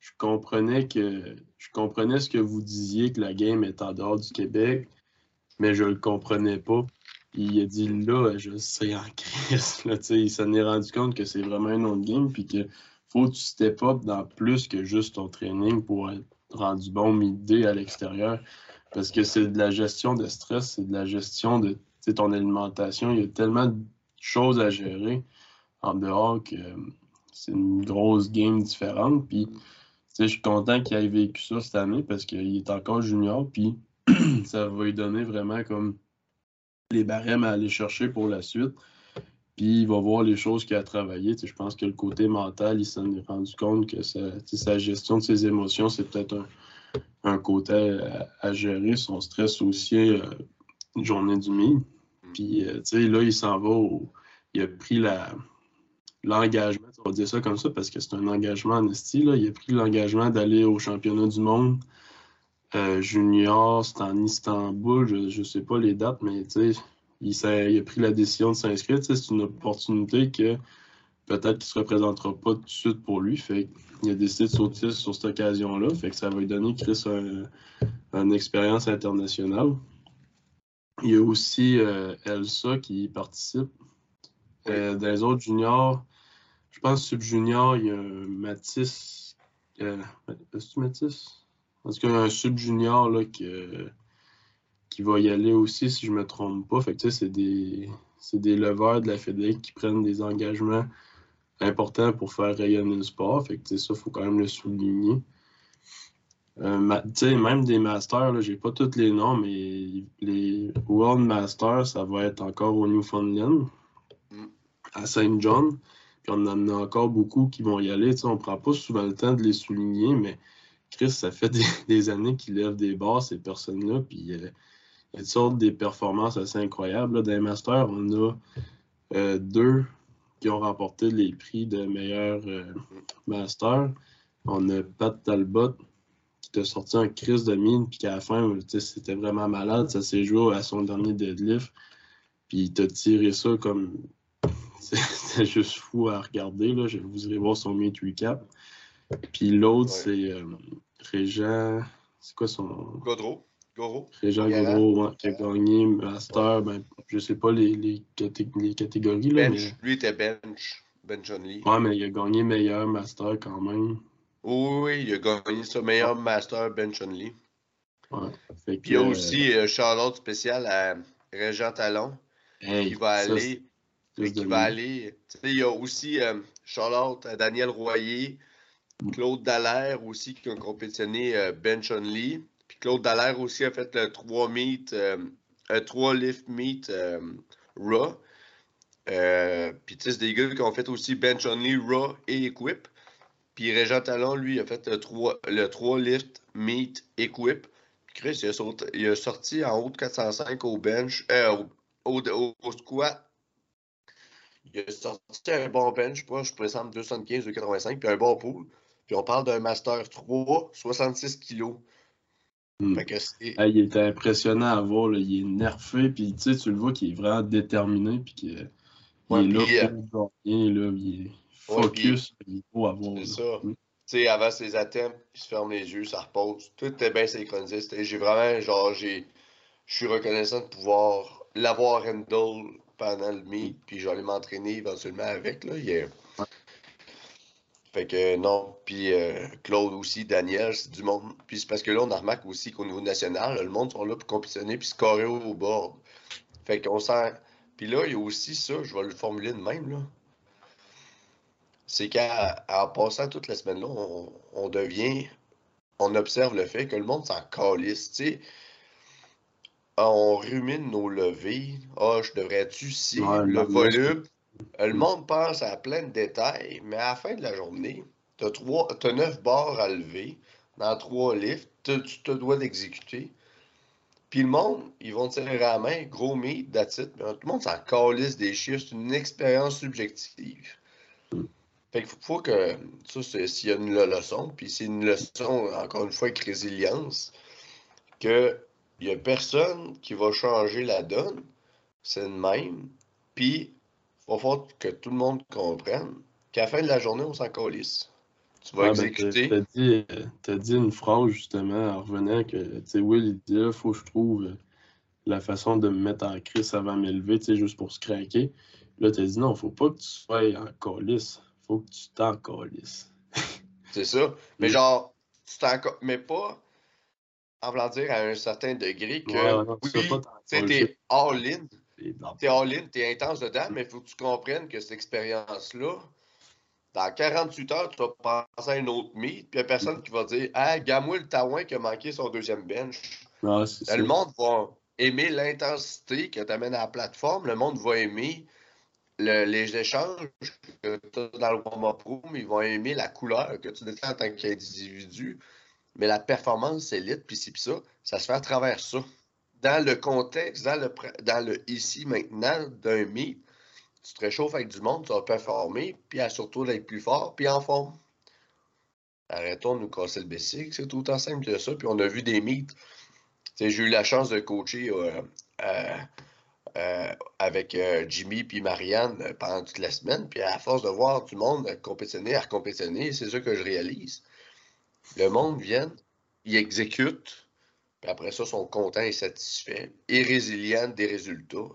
je comprenais que je comprenais ce que vous disiez que la game est en dehors du Québec, mais je le comprenais pas. Il a dit là, je sais en crise. Là, il s'en est rendu compte que c'est vraiment un autre game, puis que faut que tu step up dans plus que juste ton training pour être rendu bon midi à l'extérieur. Parce que c'est de la gestion de stress, c'est de la gestion de ton alimentation. Il y a tellement de choses à gérer en dehors que c'est une grosse game différente. Puis, je suis content qu'il ait vécu ça cette année parce qu'il est encore junior. Puis, ça va lui donner vraiment comme les barèmes à aller chercher pour la suite. Puis, il va voir les choses qu'il a sais, je pense que le côté mental, il s'en est rendu compte que sa, gestion de ses émotions, c'est peut-être un, un côté à, gérer. Son stress aussi, euh, une journée du midi. Puis, euh, là, il s'en va au. Il a pris la, l'engagement, on va dire ça comme ça parce que c'est un engagement en. Il a pris l'engagement d'aller au championnat du monde euh, junior, c'est en Istanbul, je ne sais pas les dates, mais il, il a pris la décision de s'inscrire. C'est une opportunité que peut-être qu'il ne se représentera pas tout de suite pour lui. Fait qu'il a décidé de sauter sur cette occasion-là. Fait que ça va lui donner, Chris, un- une expérience internationale. Il y a aussi euh, Elsa qui participe. Euh, dans les autres juniors, je pense sub-junior, il y a un Mathis. Euh, Est-ce que Mathis? En tout cas, il y a un sub-junior là, que- qui va y aller aussi, si je ne me trompe pas. Fait que tu sais, c'est des, c'est des leveurs de la FEDEC qui prennent des engagements importants pour faire rayonner le sport. Fait que tu sais, ça, il faut quand même le souligner. Euh, ma- tu même des masters, j'ai pas tous les noms, mais les World Masters, ça va être encore au Newfoundland, Mm. à Saint John. Puis on en a encore beaucoup qui vont y aller. On prend pas souvent le temps de les souligner, mais Chris, ça fait des, années qu'ils lèvent des barres, ces personnes-là. Puis euh, elles sortent des performances assez incroyables. Dans les masters, on a euh, deux qui ont remporté les prix de meilleur euh, master. On a Pat Talbot qui t'a sorti un crise de mine, puis qu'à la fin, c'était vraiment malade. Ça s'est joué à son dernier deadlift. Puis il t'a tiré ça comme. C'était juste fou à regarder. Là. Je vous irez voir son meet recap. Puis l'autre, Ouais. c'est euh, Régent. C'est quoi son. Godreau. Goro. Régent. Godreau, ouais, qui a gagné Master. Ben, je sais pas les, les, caté- les catégories, là, Bench. Lui était bench. Bench only. mais. Ouais, mais il a gagné meilleur Master quand même. Oui, oui, il a gagné son meilleur master bench only. Ouais. Fait Puis il y a aussi euh, Charlotte spécial à Régent Talon. hey, qui va ça, aller. Qui va aller. Il y a aussi euh, Charlotte, euh, Daniel Royer, Mm. Claude Dallaire aussi qui ont compétitionné euh, bench only. Puis Claude Dallaire aussi a fait le 3 meet euh, 3 lift meet raw. Puis tu sais, c'est des gars qui ont fait aussi bench only, raw et equip. Puis Régent Talon, lui, a fait le 3, le 3 lift meet equip. Chris, il a, il a, sorti en haut de 405 au bench, euh, au, au, squat. Il a sorti un bon bench, je, je présente 275, 285, puis un bon pool. Puis on parle d'un Master 3, 66 kilos. Hmm. il était impressionnant à voir, là. il est nerfé, puis tu le vois qu'il est vraiment déterminé, puis qu'il est là pour gagner, là, il est focus, il faut avoir. C'est ça. Hmm tu sais, avant ses attempts, il se ferme les yeux, ça repose. Tout était bien synchronisé. J'ai vraiment, genre, j'ai. Je suis reconnaissant de pouvoir l'avoir handle pendant le meet, puis j'allais m'entraîner éventuellement avec, là. Fait que non, puis euh, Claude aussi, Daniel, c'est du monde. Puis c'est parce que là, on a remarqué aussi qu'au niveau national, le monde sont là pour compétitionner puis scorer au board. Fait qu'on sent. Puis là, il y a aussi ça, je vais le formuler de même, là c'est qu'en passant toute la semaine-là, on, devient, on observe le fait que le monde s'en calisse, tu sais. On rumine nos levées. Ah, je devrais-tu si le volume? Le monde pense à plein de détails, mais à la fin de la journée, tu as, neuf barres à lever dans trois lifts, tu te dois d'exécuter. Puis le monde, ils vont tirer à la main, gros meat, that's Tout le monde s'en calisse des chiffres, c'est une expérience subjective. Fait qu'il faut, que, ça, c'est s'il y a une leçon, puis c'est une leçon, encore une fois, avec résilience, qu'il n'y a personne qui va changer la donne, c'est le même, puis il faut que tout le monde comprenne qu'à la fin de la journée, on s'en calisse. Tu vas ben, exécuter. Tu as, dit une phrase, justement, en revenant, que, tu sais, Will, il dit, il faut que je trouve la façon de me mettre en crise avant de m'élever, tu sais, juste pour se craquer. Là, tu as dit, non, faut pas que tu sois en calice faut que tu t'en calisses. c'est ça. Mais genre, tu t'en mais pas en voulant dire à un certain degré que oui, t'es all-in. T'es all-in, t'es intense dedans, mais il faut que tu comprennes que cette expérience-là, dans 48 heures, tu vas passer à une autre meet, puis il n'y a personne qui va dire Ah, gamme le Taouin qui a manqué son deuxième bench. le monde va aimer l'intensité que tu amènes à la plateforme, le monde va aimer les échanges que tu as dans le warm-up room, ils vont aimer la couleur que tu détiens en tant qu'individu, mais la performance élite, puis c'est ça, ça se fait à travers ça. Dans le contexte, dans le, dans le ici, maintenant, d'un meet, tu te réchauffes avec du monde, tu vas performer, puis surtout d'être plus fort, puis en forme. Arrêtons de nous casser le bessic, c'est tout en simple que ça. Puis on a vu des mythes. J'ai eu la chance de coacher euh, euh, euh, avec Jimmy puis Marianne pendant toute la semaine. Puis à force de voir du monde compétitionner, à compétitionner, c'est ça que je réalise. Le monde vient, il exécute, puis après ça, sont contents et satisfaits, et résilients des résultats.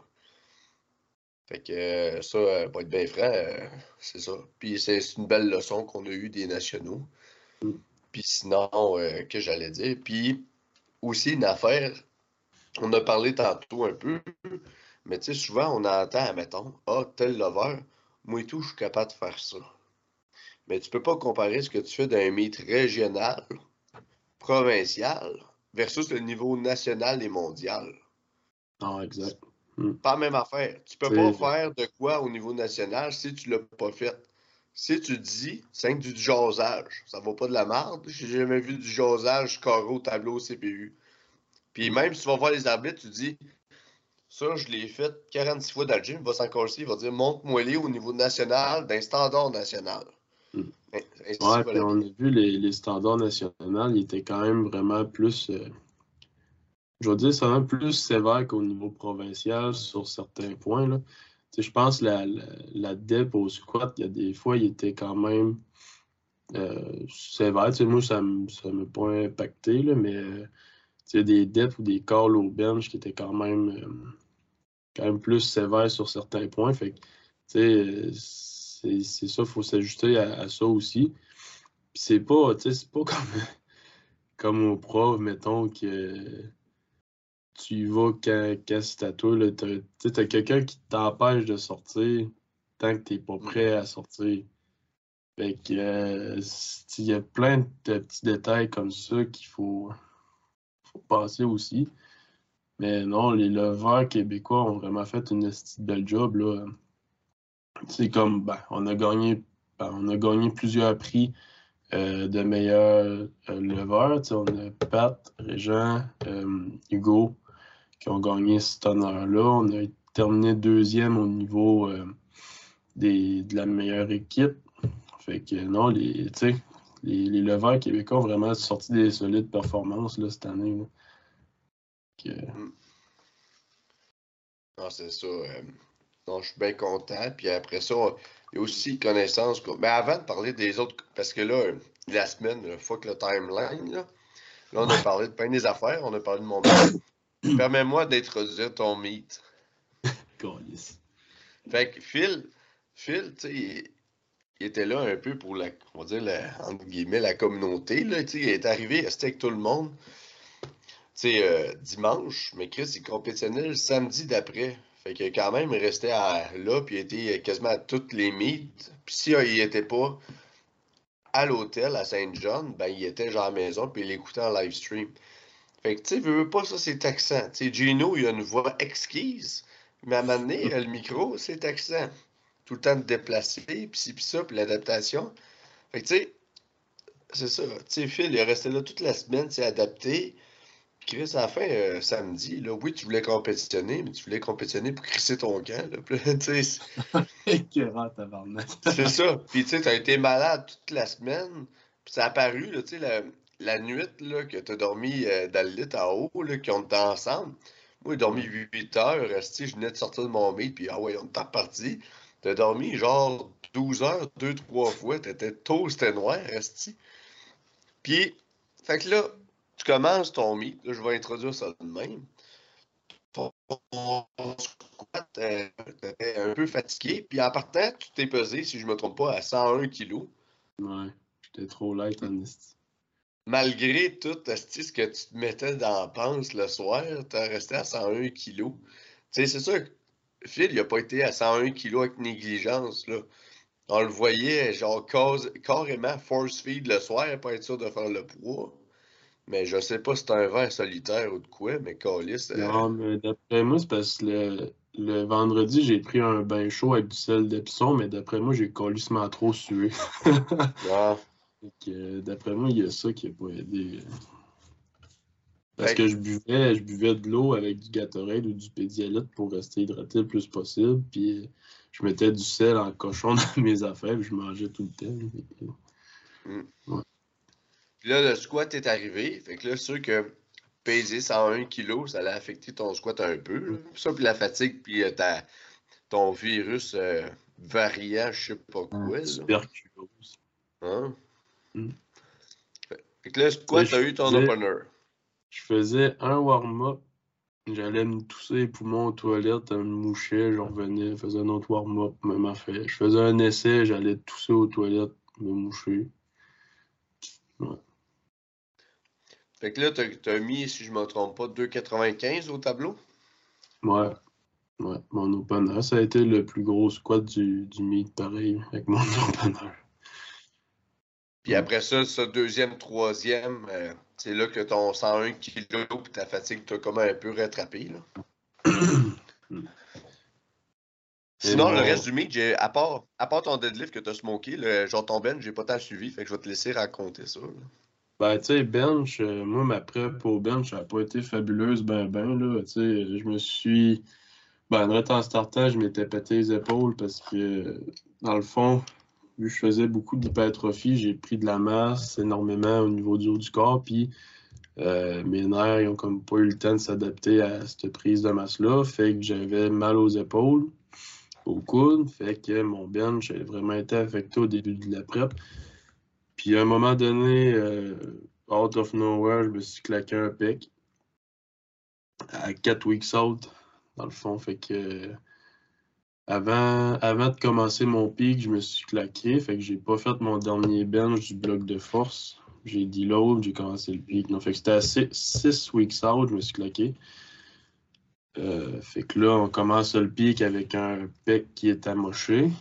Fait que ça, pour être bien franc, c'est ça. Puis c'est une belle leçon qu'on a eue des nationaux. Mm. Puis sinon, que j'allais dire. Puis aussi une affaire, on a parlé tantôt un peu, mais tu sais, souvent, on entend, mettons, ah, tel lover, moi et tout, je suis capable de faire ça. Mais tu peux pas comparer ce que tu fais d'un meet régional, provincial, versus le niveau national et mondial. Ah, exact. Hmm. Pas la même affaire. Tu peux pas faire de quoi au niveau national si tu l'as pas fait. Si tu dis, c'est du jasage, ça vaut pas de la merde. J'ai jamais vu du jasage carré au tableau CPU. Puis même si tu vas voir les arbitres, tu dis, ça, je l'ai fait 46 fois dans le gym. Il va s'en il va dire montre-moi les au niveau national, d'un standard national. Ben, ouais, puis on a vu les, les, standards nationaux, ils étaient quand même vraiment plus. Euh, je veux dire, c'est vraiment plus sévère qu'au niveau provincial sur certains points. Là. je pense que la, la, DEP au squat, il y a des fois, il était quand même euh, sévère. moi, ça ne m'a pas impacté, là, mais euh, des DEP ou des calls au bench qui étaient quand même euh, quand même plus sévère sur certains points. Fait que, c'est ça, il faut s'ajuster à, ça aussi. c'est pas, c'est pas comme, comme au prof, mettons, que tu y vas quand, quand c'est à toi. Tu as, quelqu'un qui t'empêche de sortir tant que tu n'es pas prêt à sortir. Fait que, euh, il y a plein de petits détails comme ça qu'il faut, faut passer aussi. Mais non, les leveurs québécois ont vraiment fait une belle job. Là. C'est comme, ben, on a gagné, ben, on a gagné plusieurs prix euh, de meilleurs euh, leveurs. on a Pat, Régent, euh, Hugo qui ont gagné cet honneur-là. On a terminé deuxième au niveau des, de la meilleure équipe. Fait que non, les, les, les leveurs québécois ont vraiment sorti des solides performances là, cette année. Mm. Non, c'est ça. Non, je suis bien content. Puis après ça, il y a aussi connaissance. Mais avant de parler des autres, parce que là, la semaine, fuck le timeline, là, là on a parlé de plein des affaires, on a parlé de mon meet. Permets-moi d'introduire ton meet. fait que Phil, Phil, tu sais, il, était là un peu pour la, on va dire, la, entre guillemets, la communauté. Là, il est arrivé, il avec tout le monde. Tu sais, euh, dimanche, mais Chris, il compétitionnait le samedi d'après. Fait que quand même, il restait là, puis il était quasiment à toutes les meets. Puis s'il n'était pas à l'hôtel à Saint-John, ben il était genre à la maison, puis il écoutait en live stream. Fait que tu sais, veux pas ça, c'est taxant. Tu sais, Gino, il a une voix exquise, mais à un moment donné, le micro, c'est taxant. Tout le temps de déplacer, puis puis ça, puis l'adaptation. Fait que tu sais, c'est ça. Tu sais, Phil, il est resté là toute la semaine, c'est adapté. Chris, à la fin, euh, samedi, là, oui, tu voulais compétitionner, mais tu voulais compétitionner pour crisser ton camp. c'est ça. Puis, tu sais, tu as été malade toute la semaine. Puis, ça a apparu, tu sais, la, la, nuit là, que tu as dormi euh, dans le lit en haut, là, qu'on était ensemble. Moi, j'ai dormi 8 heures. Je venais de sortir de mon meet, puis ah ouais, on est reparti. Tu as dormi genre 12 heures, 2-3 fois. Tu étais tôt, c'était noir, resté. Puis, fait que là, tu commences ton meet, je vais introduire ça de même. Ton squat, euh, t'étais un peu fatigué, puis en partant, tu t'es pesé, si je me trompe pas, à 101 kg. Ouais, j'étais trop light en esti. Malgré tout ce que tu te mettais dans la panse le soir, tu as resté à 101 kg. Tu sais, c'est sûr que Phil, il n'a pas été à 101 kg avec négligence, là. On le voyait, genre, carrément force feed le soir, pas être sûr de faire le poids. Mais je sais pas si c'est un verre solitaire ou de quoi, mais Calis. Euh, non, mais d'après moi, c'est parce que le, le vendredi, j'ai pris un bain chaud avec du sel d'Epsom, mais d'après moi, j'ai colissement trop sué. ah. D'après moi, il y a ça qui n'a pas aidé. Parce que je buvais, je buvais de l'eau avec du Gatorade ou du Pédialyte pour rester hydraté le plus possible. Puis je mettais du sel en cochon dans mes affaires, puis je mangeais tout le temps. Mm. Ouais. Puis là, le squat est arrivé. Fait que là, c'est sûr que peser 101 kg, ça allait affecter ton squat un peu. Ça, puis la fatigue, puis euh, ton virus euh, variant, je sais pas quoi. Tuberculose. Hein? Mm. Fait que là, squat, t'as eu ton opener. Je faisais un warm-up. J'allais me tousser les poumons aux toilettes, me mouchais, je revenais, je faisais un autre warm-up, même affaire. Je faisais un essai, j'allais tousser aux toilettes, me moucher. Ouais. Fait que là, tu as, mis, si je ne me trompe pas, 2,95 au tableau? Ouais. Ouais, mon opener, ça a été le plus gros squat du, du meet, pareil, avec mon opener. Puis après ça, ce deuxième, troisième, euh, c'est là que ton 101 kg et ta fatigue t'a comme un peu rattrapé. Là. Sinon, le reste du meet, à part, à part ton deadlift que tu as smoké, le, genre ton bench, j'ai pas tant suivi, fait que je vais te laisser raconter ça. Ben, tu sais, bench, euh, moi, ma prep au bench, n'a pas été fabuleuse, ben, ben, là. Tu sais, je me suis. Ben, en startant, je m'étais pété les épaules parce que, dans le fond, vu que je faisais beaucoup d'hypertrophie, j'ai pris de la masse énormément au niveau du haut du corps, puis euh, mes nerfs, ils ont comme pas eu le temps de s'adapter à cette prise de masse-là, fait que j'avais mal aux épaules, au coude, fait que mon bench a vraiment été affecté au début de la prep. Puis à un moment donné, euh, out of nowhere, je me suis claqué un pic à 4 weeks out, dans le fond. Fait que avant, avant de commencer mon pic, je me suis claqué. Fait que j'ai pas fait mon dernier bench du bloc de force. J'ai dit l'autre, j'ai commencé le pic. Non, fait que c'était à 6 weeks out, je me suis claqué. Euh, fait que là, on commence le pic avec un pic qui est amoché.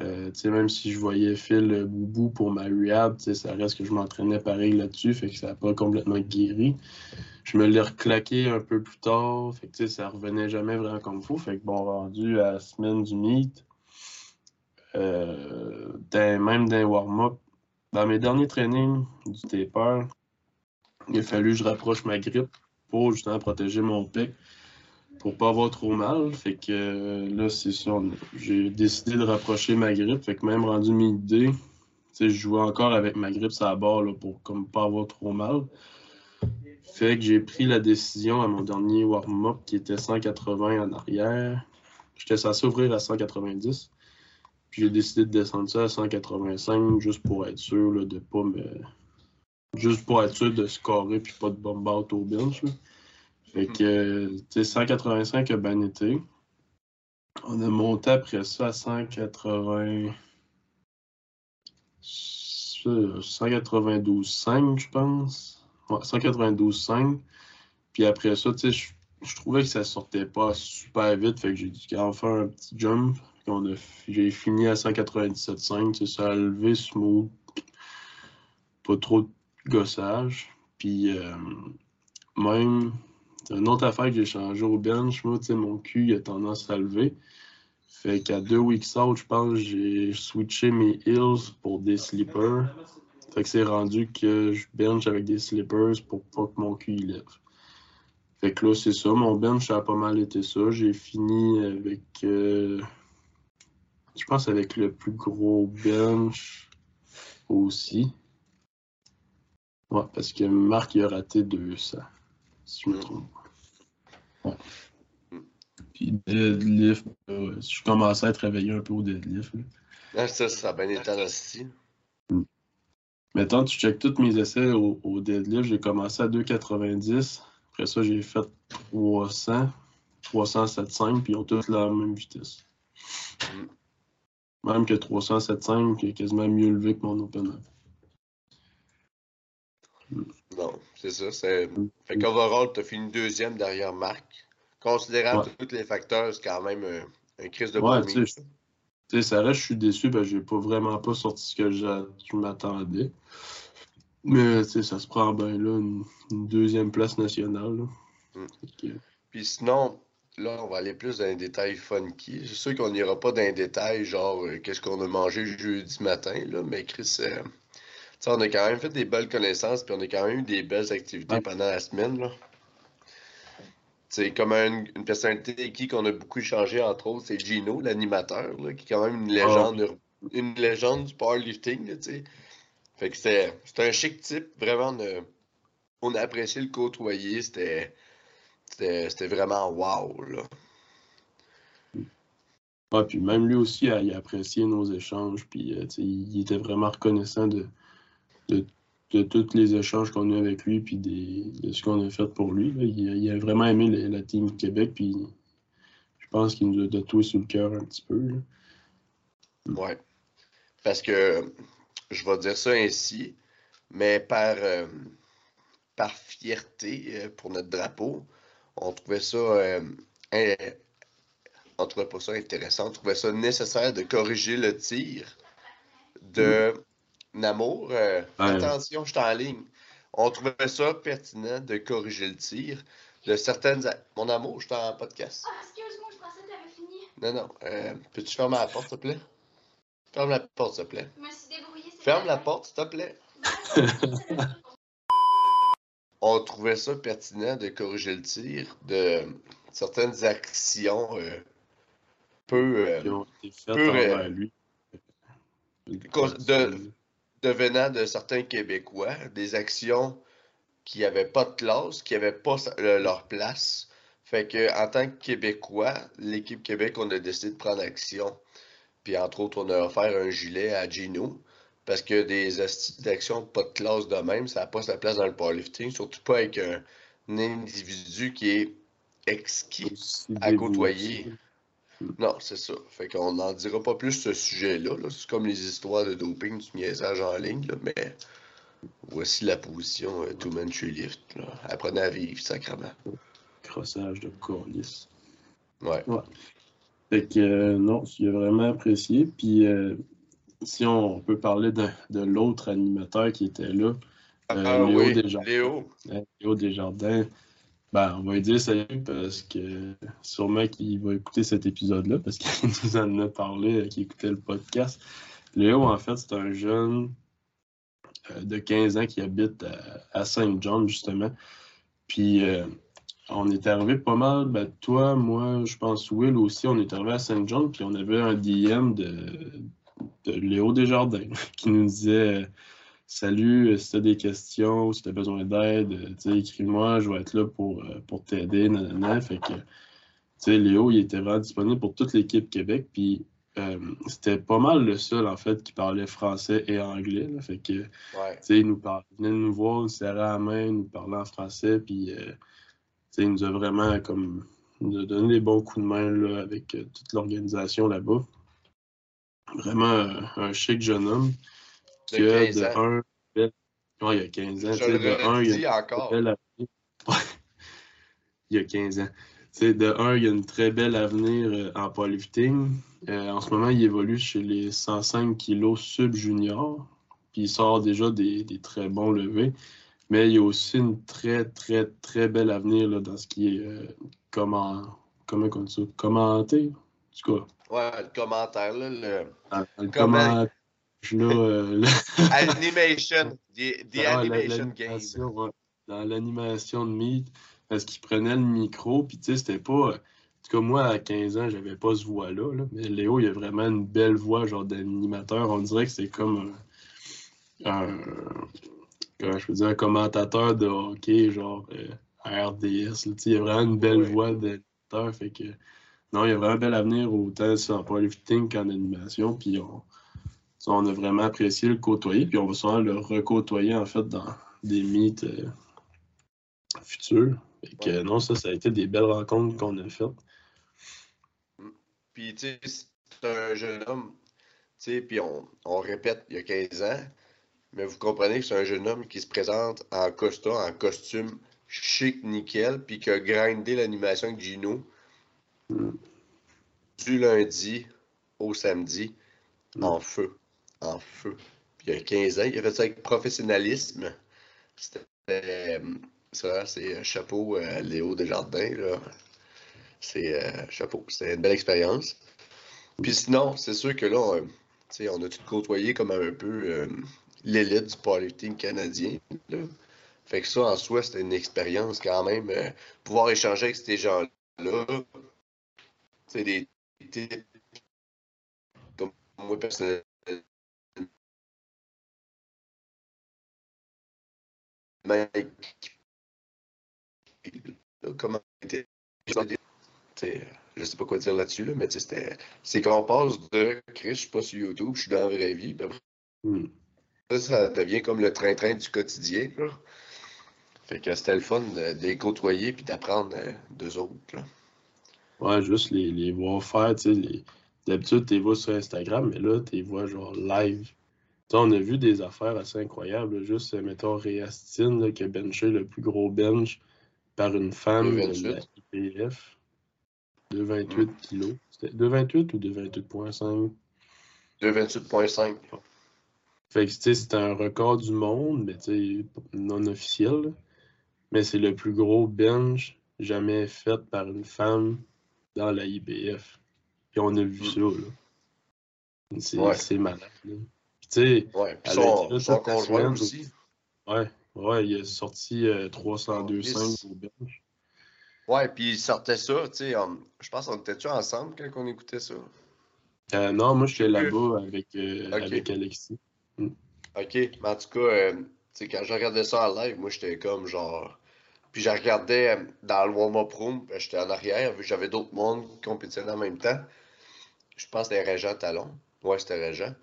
Euh, même si je voyais Phil Boubou pour ma rehab, ça reste que je m'entraînais pareil là-dessus, fait que ça n'a pas complètement guéri. je me l'ai reclaqué un peu plus tard. Fait que, ça revenait jamais vraiment comme il faut. Fait que bon, rendu à la semaine du meet, euh, même d'un warm-up, dans mes derniers trainings du taper, il a fallu que je rapproche ma grippe pour justement protéger mon pic pour pas avoir trop mal. Fait que euh, là, c'est ça. J'ai décidé de rapprocher ma grippe. Fait que même rendu midi, je jouais encore avec ma grippe à la barre là, pour comme pas avoir trop mal. Fait que j'ai pris la décision à mon dernier warm-up qui était 180 en arrière. J'étais censé ouvrir à 190. Puis j'ai décidé de descendre ça à 185 juste pour être sûr là, de pas me. Juste pour être sûr de scorer puis pas de bomb out au bench. Fait que, tu sais, 185 a bien été. On a monté après ça à 180. 192,5, je pense. Ouais, 192,5. Puis après ça, tu sais, je, trouvais que ça sortait pas super vite. Fait que j'ai dit qu'on va faire un petit jump. J'ai fini à 197,5. Ça a levé smooth. Pas trop de gossage. Puis euh, même c'est une autre affaire que j'ai changé au bench. Moi, mon cul il a tendance à lever. Fait qu'à deux weeks out, je pense, j'ai switché mes heels pour des slippers. Fait que c'est rendu que je bench avec des slippers pour pas que mon cul lève. Fait que là, c'est ça. Mon bench a pas mal été ça. J'ai fini avec. Euh, je pense avec le plus gros bench aussi. Ouais, parce que Marc il a raté 200 si je me trompe. Ouais. Puis deadlift, je commençais à être réveillé un peu au deadlift. Ah, ça, ça a bien été aussi. Mm. Maintenant, tu checkes tous mes essais au, deadlift. J'ai commencé à 2,90. Après ça, j'ai fait 300, 307,5, puis ils ont tous la même vitesse. Mm. Même que 307,5, qui est quasiment mieux levé que mon open up. Non, c'est ça. C'est... Fait qu'overall, tu as fini deuxième derrière Marc. Considérant tous les facteurs, c'est quand même un, crise de ouais, tu sais, ça reste, je suis déçu, ben, j'ai pas vraiment pas sorti ce que je m'attendais. Mais tu sais, ça se prend bien là, une, deuxième place nationale. Hmm. Puis sinon, là, on va aller plus dans les détails funky. C'est sûr qu'on n'ira pas dans les détails, genre euh, qu'est-ce qu'on a mangé jeudi matin, là, mais Chris, euh, on a quand même fait des belles connaissances, puis on a quand même eu des belles activités pendant la semaine. Là. C'est comme une, personnalité qui qu'on a beaucoup échangé, entre autres, c'est Gino, l'animateur, qui est quand même une ah, légende, une légende du powerlifting. Là, fait que c'était un chic type, vraiment. on a apprécié le côtoyer, c'était vraiment wow. Là. Ah, puis même lui aussi, il a apprécié nos échanges, puis euh, il était vraiment reconnaissant de, de, tous les échanges qu'on a avec lui, puis de ce qu'on a fait pour lui. Il, a vraiment aimé la, team Québec, puis je pense qu'il nous a tatoué sur le cœur un petit peu. Oui. Ouais. Parce que je vais dire ça ainsi, mais par, euh, par fierté euh, pour notre drapeau, on trouvait ça. Euh, on trouvait pas ça intéressant, on trouvait ça nécessaire de corriger le tir de Namour, euh, attention, je suis en ligne. On trouvait ça pertinent de corriger le tir de certaines. Mon amour, je suis en podcast. Ah, excuse-moi, je pensais que t'avais fini. Non, non. Euh, peux-tu fermer la porte, s'il te plaît? Ferme la porte, s'il te plaît. Je me suis débrouillée. Ferme la porte, s'il te plaît. On trouvait ça pertinent de corriger le tir de certaines actions euh, peu. Euh, peu lui. De, devenant de certains Québécois, des actions qui n'avaient pas de classe, qui n'avaient pas leur place. Fait que en tant que Québécois, l'équipe Québec, on a décidé de prendre action. Puis entre autres, on a offert un gilet à Gino. Parce que des actions pas de classe de même, ça n'a pas sa place dans le powerlifting, surtout pas avec un, individu qui est exquis à côtoyer. Non, c'est ça. Fait qu'on n'en dira pas plus ce sujet-là. c'est comme les histoires de doping, du niaisage en ligne, mais voici la position euh, Two Man Lift. Apprenez à vivre, sacrement. Crossage de cornice. Ouais. ouais. Fait que euh, non, j'ai vraiment apprécié. Puis euh, si on peut parler de, l'autre animateur qui était là, ah Léo oui, Desjardins. Léo. Euh, Léo Desjardins. Ben, on va lui dire salut parce que sûrement qu'il va écouter cet épisode-là parce qu'il nous en a parlé, euh, qu'il écoutait le podcast. Léo, en fait, c'est un jeune euh, de 15 ans qui habite à, à Saint John, justement. Puis, euh, on est arrivé pas mal, ben, toi, moi, je pense Will aussi, on est arrivé à Saint John, puis on avait un DM de, de Léo Desjardins qui nous disait Salut, euh, si tu as des questions, si tu as besoin d'aide, euh, écris-moi, je vais être là pour, euh, pour t'aider. Fait que, Léo, il était vraiment disponible pour toute l'équipe Québec. Puis, euh, c'était pas mal le seul, en fait, qui parlait français et anglais. là. Fait que, Ouais. il nous parlait, il venait nous voir, il nous serrait la main, il nous parlait en français. Puis, euh, il nous a vraiment, comme, nous a donné des bons coups de main, là, avec euh, toute l'organisation là-bas. Vraiment un chic jeune homme. De Que 15 de ans. un, belle- ouais, il y a 15 ans. Je le de un, il y a redis une encore. très belle avenir. Ouais. Il y a 15 ans. De un, il y a une très belle avenir euh, en powerlifting. Euh, en ce moment, il évolue chez les 105 kilos sub-junior. Puis il sort déjà des, des très bons levés. Mais il y a aussi une très, très, très belle avenir là, dans ce qui est euh, comment, comment on dit ça? Commenté. En tout cas, Ouais, le commentaire, là, le dans le Comment- commentage, là, euh, là, animation, the, the Ah animation game. ouais. Dans l'animation de Meet, parce qu'il prenait le micro, puis tu sais, c'était pas. En tout cas, moi, à 15 ans, j'avais pas ce voix-là, là, mais Léo, il a vraiment une belle voix, genre d'animateur. On dirait que c'est comme un. un- comment je peux dire, un commentateur de hockey, genre euh, RDS. là, il a vraiment une belle Ouais. voix d'animateur, fait que. Non, il y a vraiment un bel avenir autant en powerlifting qu'en animation, puis on. Ça, on a vraiment apprécié le côtoyer, puis on va souvent le recôtoyer en fait dans des mythes euh, futurs. Fait que, non, ça, ça a été des belles rencontres qu'on a faites. Puis, tu sais, c'est un jeune homme, tu sais, puis on, on répète, il y a 15 ans, mais vous comprenez que c'est un jeune homme qui se présente en costume, en costume chic, nickel, puis qui a grindé l'animation avec Gino Mm. du lundi au samedi Mm. en feu. En feu. Puis il y a 15 ans, il a fait ça avec professionnalisme. C'était. euh, ça, c'est euh, chapeau à Léo Desjardins. C'est euh, chapeau. C'était une belle expérience. Puis sinon, c'est sûr que là, on, on a tout côtoyé comme un peu euh, l'élite du powerlifting canadien. Fait que ça, en soi, c'était une expérience quand même. euh, pouvoir échanger avec ces gens-là. C'est des types comme moi personnellement. Comment était T'sais, je sais pas quoi dire là-dessus, là, mais c'était. C'est qu'on passe de Chris, je suis pas sur YouTube, je suis dans la vraie vie. puis après Mm. ça, ça devient comme le train-train du quotidien. Là. Fait que c'était le fun de, de les côtoyer puis d'apprendre euh, d'eux autres. Là. Ouais, juste les, les voir faire, tu sais. les- D'habitude, tu les vois sur Instagram, mais là, tu les vois genre live. On a vu des affaires assez incroyables. Juste, mettons, Réastine, là, qui a benché le plus gros bench par une femme de la 2,28. IPF. 2,28 kilos. C'était 2,28 ou 2,28,5? 228.5. Fait que, tu sais, c'était un record du monde, mais tu non officiel. là. Mais c'est le plus gros bench jamais fait par une femme dans la IBF. Puis on a vu ça, là. C'est Ouais. c'est malade, là. Puis tu sais, Ouais. Son, conjoint aussi. ouais, ouais, il a sorti euh, 302,5 Yes. au bench. Ouais, puis il sortait ça, tu sais. um, je pense qu'on était-tu ensemble quand on écoutait ça? Euh, non, moi, j'étais là-bas avec, euh, avec Alexis. Ok, mais en tout cas, euh, tu sais, quand je regardais ça en live, moi j'étais comme genre. Puis je regardais dans le warm-up room, j'étais en arrière, vu que j'avais d'autres mondes qui compétitionnaient en même temps. Je pense que c'était Régent Talon. Ouais, c'était Régent.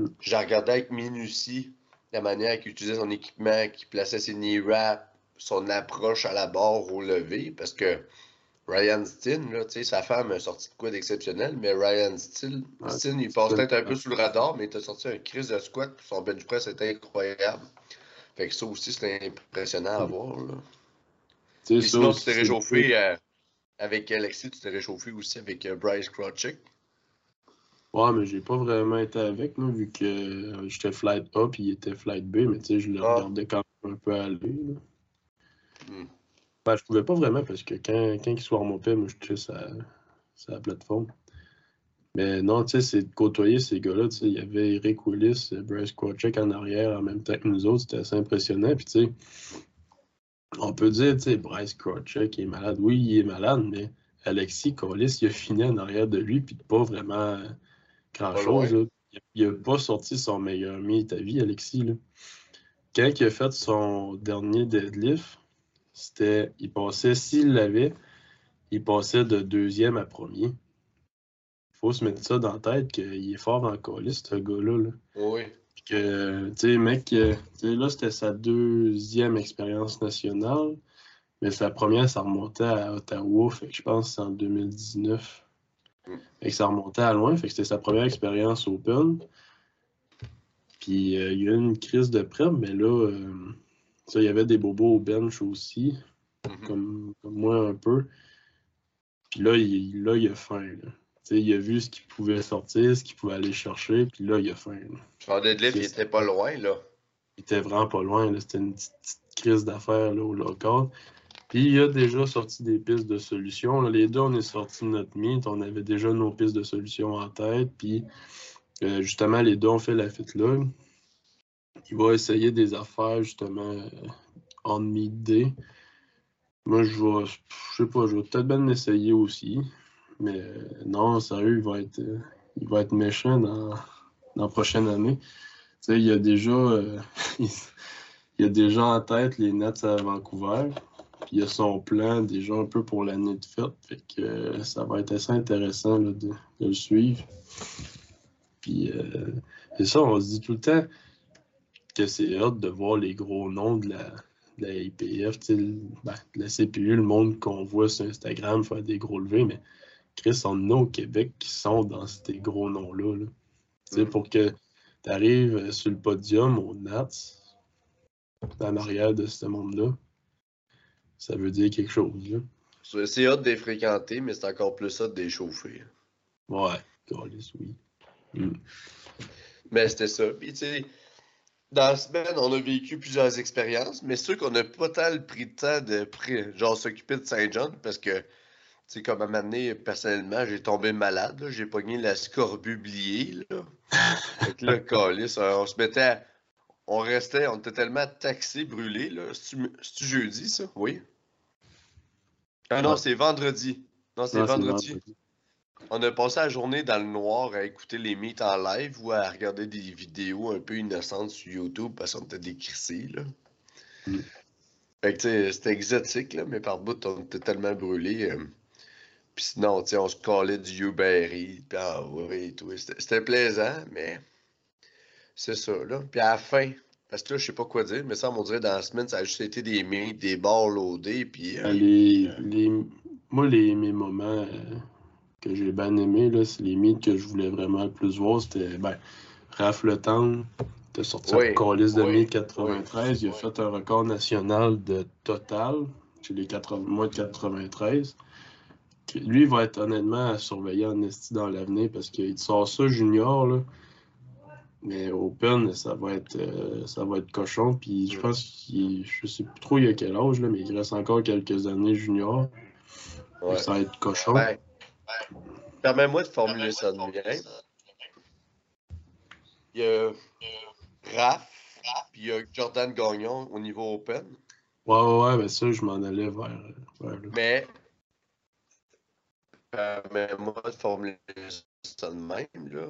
Mm. Je regardais avec minutie la manière qu'il utilisait son équipement, qu'il plaçait ses knee wraps, son approche à la barre au lever, parce que Ryan Steen, là, sa femme a sorti de quoi d'exceptionnel, mais Ryan Steen, Ouais, Steen, il passe peut-être un peu sous le radar, mais il t'a sorti un crise de squat, puis son bench press était incroyable. Fait que ça aussi, c'était impressionnant à Mm. voir. Là. Puis sinon, tu t'es réchauffé euh, avec Alexis, tu t'es réchauffé aussi avec euh, Bryce Krawczyk. Ouais, mais j'ai pas vraiment été avec, moi, vu que euh, j'étais flight A puis il était flight B, mais tu sais, je le Ah. regardais quand même un peu aller. là. Hmm. Ben, je pouvais pas vraiment parce que quand, quand il se remontait, moi, je suis sur la plateforme. Mais non, tu sais, c'est de côtoyer ces gars-là. Tu sais, il y avait Eric Willis, euh, Bryce Krawcheck en arrière en même temps que nous autres. C'était assez impressionnant. Puis, tu sais, on peut dire, tu sais, Bryce Krawcheck est malade. Oui, il est malade, mais Alexis Collis, il a fini en arrière de lui, puis pas vraiment grand-chose. Il a pas sorti son meilleur mi ta vie, Alexis. Là. Quand il a fait son dernier deadlift, c'était. Il passait, s'il l'avait, il passait de deuxième à premier. Il faut se mettre ça dans la tête qu'il est fort en colis, ce gars-là. là. Oui. Puis que, tu sais, mec, euh, là, c'était sa deuxième expérience nationale, mais sa première, ça remontait à Ottawa, fait que je pense que c'est en 2019. Fait que ça remontait à loin, fait que c'était sa première expérience open. Puis euh, il y a eu une crise de prep, mais là, euh, ça, il y avait des bobos au bench aussi, Mhm. comme, comme moi un peu. Puis là, il, là, il a faim. Là. Il a vu ce qu'il pouvait sortir, ce qu'il pouvait aller chercher, puis là, il a faim. là. Son deadlift, il était pas loin, là. Il était vraiment pas loin. C'était une petite, petite crise d'affaires là, au local. Puis il a déjà sorti des pistes de solutions. Les deux, on est sorti de notre mythe. On avait déjà nos pistes de solutions en tête. Puis euh, justement, les deux ont fait la fête là. Il va essayer des affaires justement euh, en mid-day. Moi, je vais, je sais pas, je vais peut-être bien l'essayer aussi. Mais euh, non, sérieux, il va être, euh, il va être méchant dans, dans la prochaine année. Tu sais, il y a déjà, euh, il y a déjà en tête les Nets à Vancouver. Puis il y a son plan déjà un peu pour l'année de fête. Fait que euh, ça va être assez intéressant là, de, de le suivre. Puis euh, c'est ça, on se dit tout le temps que c'est hâte de voir les gros noms de la, de la IPF, ben, de la CPU, le monde qu'on voit sur Instagram faire des gros levés, mais Chris, on a au Québec qui sont dans ces gros noms-là. là. Mm. pour que tu arrives sur le podium au Nats, en arrière de ce monde-là, ça veut dire quelque chose. Là. C'est- hâte de les fréquenter, mais c'est encore plus hâte de les chauffer. Ouais, câlisse, oui. Mm. Mais c'était ça. Puis, tu sais, dans la semaine, on a vécu plusieurs expériences, mais sûr qu'on n'a pas tant pris le temps de genre s'occuper de Saint-John parce que, tu sais, comme à m'amener, personnellement, j'ai tombé malade. J'ai pogné la scorbublier. Là. Fait que là, câlisse, on se mettait à- On restait, on était tellement taxés, brûlés. C'est-tu jeudi, ça? Oui. Ah non, Ouais. c'est vendredi. Non, c'est vendredi. On a passé la journée dans le noir à écouter les meets en live ou à regarder des vidéos un peu innocentes sur YouTube parce qu'on était décrissés, là. Mm. Fait que, tu sais, c'était exotique, là, mais par bout, on était tellement brûlés. euh. Puis sinon, tu sais, on se collait du Uberry, puis ah oui, tout. C'était plaisant, mais c'est ça, là. Puis à la fin, parce que là, je sais pas quoi dire, mais ça, on dirait dans la semaine, ça a juste été des meets, des bars loadés, puis... euh, Ben, les, les, moi, les, mes moments euh, que j'ai bien aimés, là, c'est les mythes que je voulais vraiment le plus voir. C'était ben, Raph Le Temps, t'as sorti Oui, un de oui, mythes 93. il a fait un record national de total chez les 80, moins de 93. Que Lui, il va être honnêtement à surveiller en esti dans l'avenir parce qu'il sort ça junior, là. Mais Open, ça va être euh, ça va être cochon. Puis je pense qu'il je sais plus trop il a quel âge, là, mais il reste encore quelques années junior. ouais. Ça va être cochon. Ben, permets-moi de formuler ça de bien. Il y a Raph, puis il y a Jordan Gagnon au niveau open, Ouais, ouais, ouais, ben ça, je m'en allais vers, vers là. mais permets-moi de formuler ça de même. Là.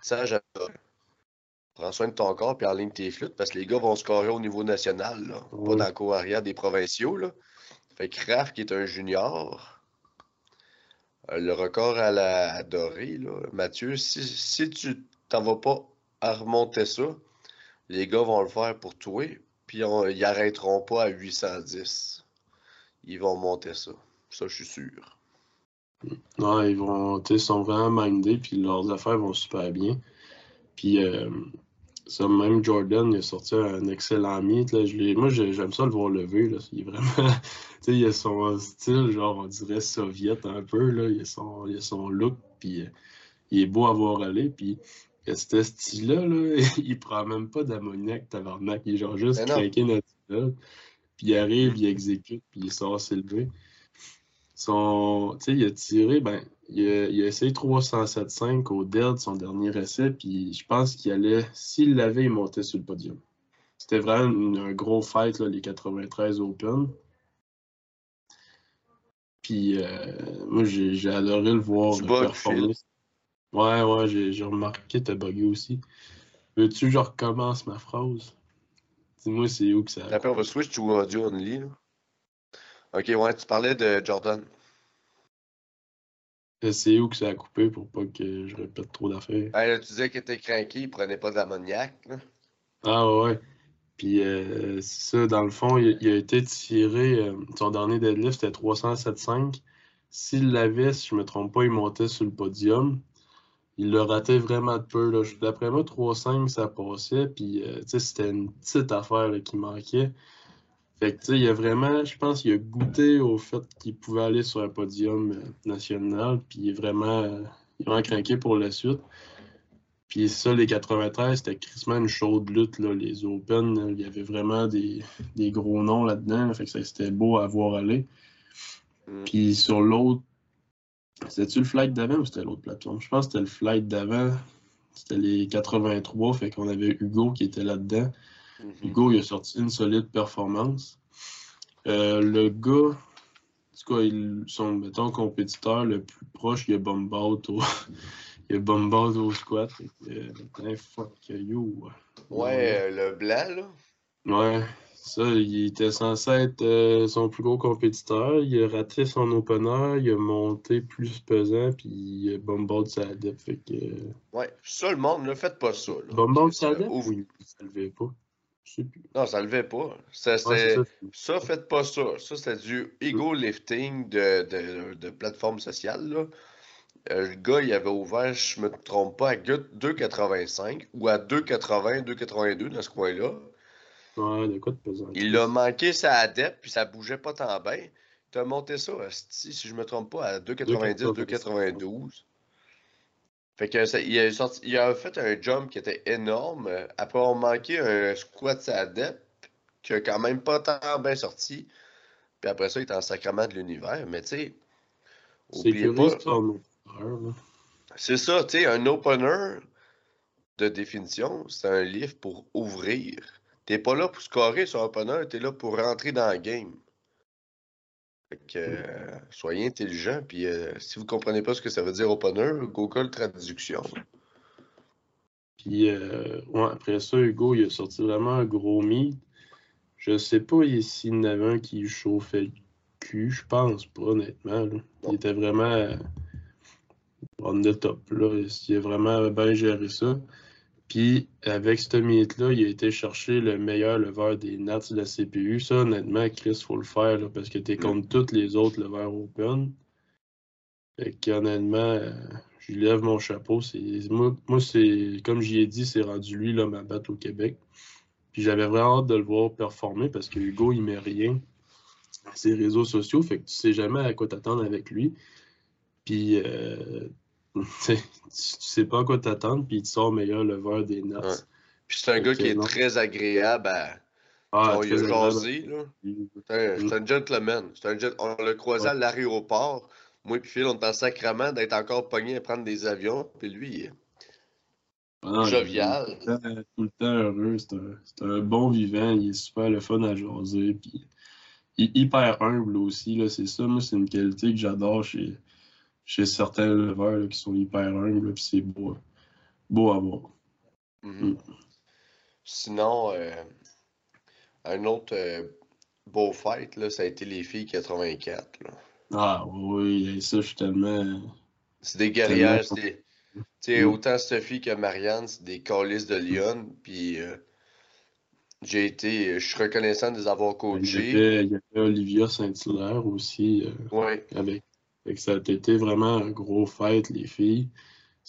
Euh, Sage, euh, prends soin de ton corps puis en ligne tes flûtes parce que les gars vont scorer au niveau national, là, pas dans le cours arrière des provinciaux. Là. Fait que Raph, qui est un junior, euh, le record à la à Doré, là, Mathieu, si, si tu t'en vas pas à remonter ça, les gars vont le faire pour toi, puis on- ils arrêteront pas à 810. Ils vont monter ça. Ça, je suis sûr. Non, ils vont, sont vraiment mindés, puis leurs affaires vont super bien. Puis, euh, ça, même Jordan, il a sorti un excellent meet, là. Je moi, j'ai- j'aime ça le voir lever, là. Il est vraiment, il a son style, genre, on dirait soviète un peu, là. Il a son, il a son look, puis euh, il est beau à voir aller. Puis, ce style-là, là, il prend même pas d'ammoniac, tabarnak. Il est genre juste craqué naturel. Puis il arrive, il exécute, puis il sort s'élever. Son, il a tiré, ben, il a, il a essayé 307.5 au dead, son dernier essai, puis je pense qu'il allait, s'il l'avait, il montait sur le podium. C'était vraiment un gros fight, là, les 93 Open. Puis euh, moi, j'ai adoré le voir performer. Ouais, ouais, j'ai remarqué t'as bugué aussi. Veux-tu que je recommence ma phrase? Dis-moi c'est où que ça. Après, on va switch to audio only. Là. Ok, ouais, tu parlais de Jordan. C'est où que ça a coupé pour pas que je répète trop d'affaires? tu disais qu'il était craqué, il prenait pas d'ammoniac. Ah ouais. Puis euh, ça, dans le fond, il, a été tiré, euh, son dernier deadlift c'était 307.5. S'il l'avait, si je me trompe pas, il montait sur le podium. Il le ratait vraiment de peu. D'après moi, 3-5, ça passait. Puis, euh, c'était une petite affaire qui manquait. Fait que, il a vraiment, je pense qu'il a goûté au fait qu'il pouvait aller sur un podium euh, national. Puis, il est vraiment, euh, il est vraiment craqué pour la suite. Puis ça, les 93, c'était crissement une chaude lutte. Là. Les Open, il y avait vraiment des, gros noms là-dedans. Fait que c'était beau à voir aller. Mm. Puis sur l'autre c'était-tu le flight d'avant ou c'était l'autre plateforme? Je pense que c'était le flight d'avant. C'était les 83, fait qu'on avait Hugo qui était là-dedans. Mhm. Hugo, il a sorti une solide performance. Euh, le gars, en tout cas, mettons, compétiteur le plus proche, il a Bombout au, il a au squat. Euh, fuck you. Ouais, le blanc, là. Ouais. Ça, il était censé être euh, son plus gros compétiteur. Il a raté son opener, il a monté plus pesant, puis il a bombardé sa. Fait que... Ouais, ça, le monde, ne faites pas ça. Bombardé sa adepte? Oui, ça levait pas. Non, ça levait pas. Ça, ça, faites pas ça. Ça, c'était du ego lifting de, de, de plateforme sociale. Là. Euh, le gars, il avait ouvert, je me trompe pas, à 2,85 ou à 2,80, 2,82 dans ce coin-là. Il a manqué sa adepte, puis ça bougeait pas tant bien. Tu as monté ça, si je me trompe pas, à 2,90, 2,92. Fait que il, a sorti, il, a fait un jump qui était énorme. Après avoir manqué un squat sa qui a quand même pas tant bien sorti. Puis après ça, il est en sacrement de l'univers. Mais tu sais, oubliez pas. C'est ça, tu sais, un opener de définition, c'est un livre pour ouvrir. T'es pas là pour scorer sur un opener, t'es là pour rentrer dans le game. Fait que, euh, soyez intelligent, puis euh, si vous comprenez pas ce que ça veut dire opener, Google traduction. Puis euh, après ça, Hugo, il a sorti vraiment un gros meet. Je sais pas s'il y en avait un qui chauffait le cul, je pense pas, honnêtement. Il était vraiment on the top. Là. Il a vraiment bien géré ça. Puis avec ce meet-là, il a été chercher le meilleur lever des Nats de la CPU. Ça, honnêtement, Chris, il faut le faire parce que tu es contre tous les autres levers open. Fait qu'honnêtement, euh, je lui lève mon chapeau. Moi, moi c'est comme j'y ai dit, c'est rendu lui là, ma batte au Québec. Puis j'avais vraiment hâte de le voir performer parce que Hugo, il met rien à ses réseaux sociaux. Fait que tu sais jamais à quoi t'attendre avec lui. Puis euh, tu sais pas à quoi t'attendre, puis il te sort meilleur lever des notes. Puis c'est un gars qui est très agréable à. Ah, il a jasé, là. C'est un, gentleman. Un On l'a croisé à l'aéroport. Moi et Phil, on est en sacrement d'être encore pogné à prendre des avions. Puis lui, il est ah jovial. tout, le temps, heureux. C'est un, bon vivant. Il est super le fun à jaser. Puis il est hyper humble aussi. C'est ça, moi, c'est une qualité que j'adore chez, chez certains leveurs qui sont hyper humbles, puis c'est beau, beau à voir. Mm-hmm. Mm. Sinon, euh, un autre euh, beau fight, là, ça a été les filles 84. Là. Ah oui, ça, je suis tellement. C'est des guerrières, c'est des. Mm. autant Sophie que Marianne, c'est des calices de Lyon, puis euh, j'ai été. Je suis reconnaissant de les avoir coachés. Il y avait, il y avait Olivia Saint-Hilaire aussi. oui. Avec ça a été vraiment un gros fight, les filles.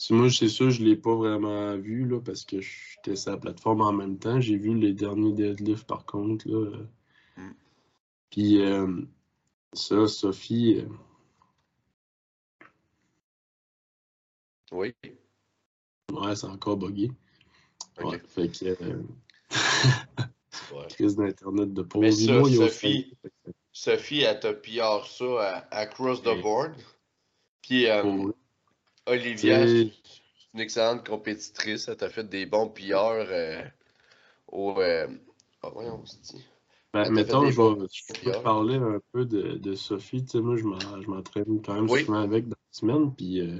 moi, c'est ça, je ne l'ai pas vraiment vu là, parce que j'étais sur la plateforme en même temps. J'ai vu les derniers deadlifts par contre. Là. Mm. Puis euh, ça, Sophie. Euh, Oui. Ouais, c'est encore buggé. Ok. Ouais, fait que. euh, Ouais. crise d'Internet de pauvre. Mais ça, Sophie- Sophie, elle t'a PR ça à, across the Oui. board. Puis euh. Olivia, C'est- une excellente compétitrice. Elle t'a fait des bons PR euh, au. Euh... ah, voyons, on se dit. Ben, mettons, je vais, je te parler un peu de, de Sophie. Tu sais, moi, je m'en- je m'entraîne quand même Oui. souvent avec dans la semaine. Puis, euh,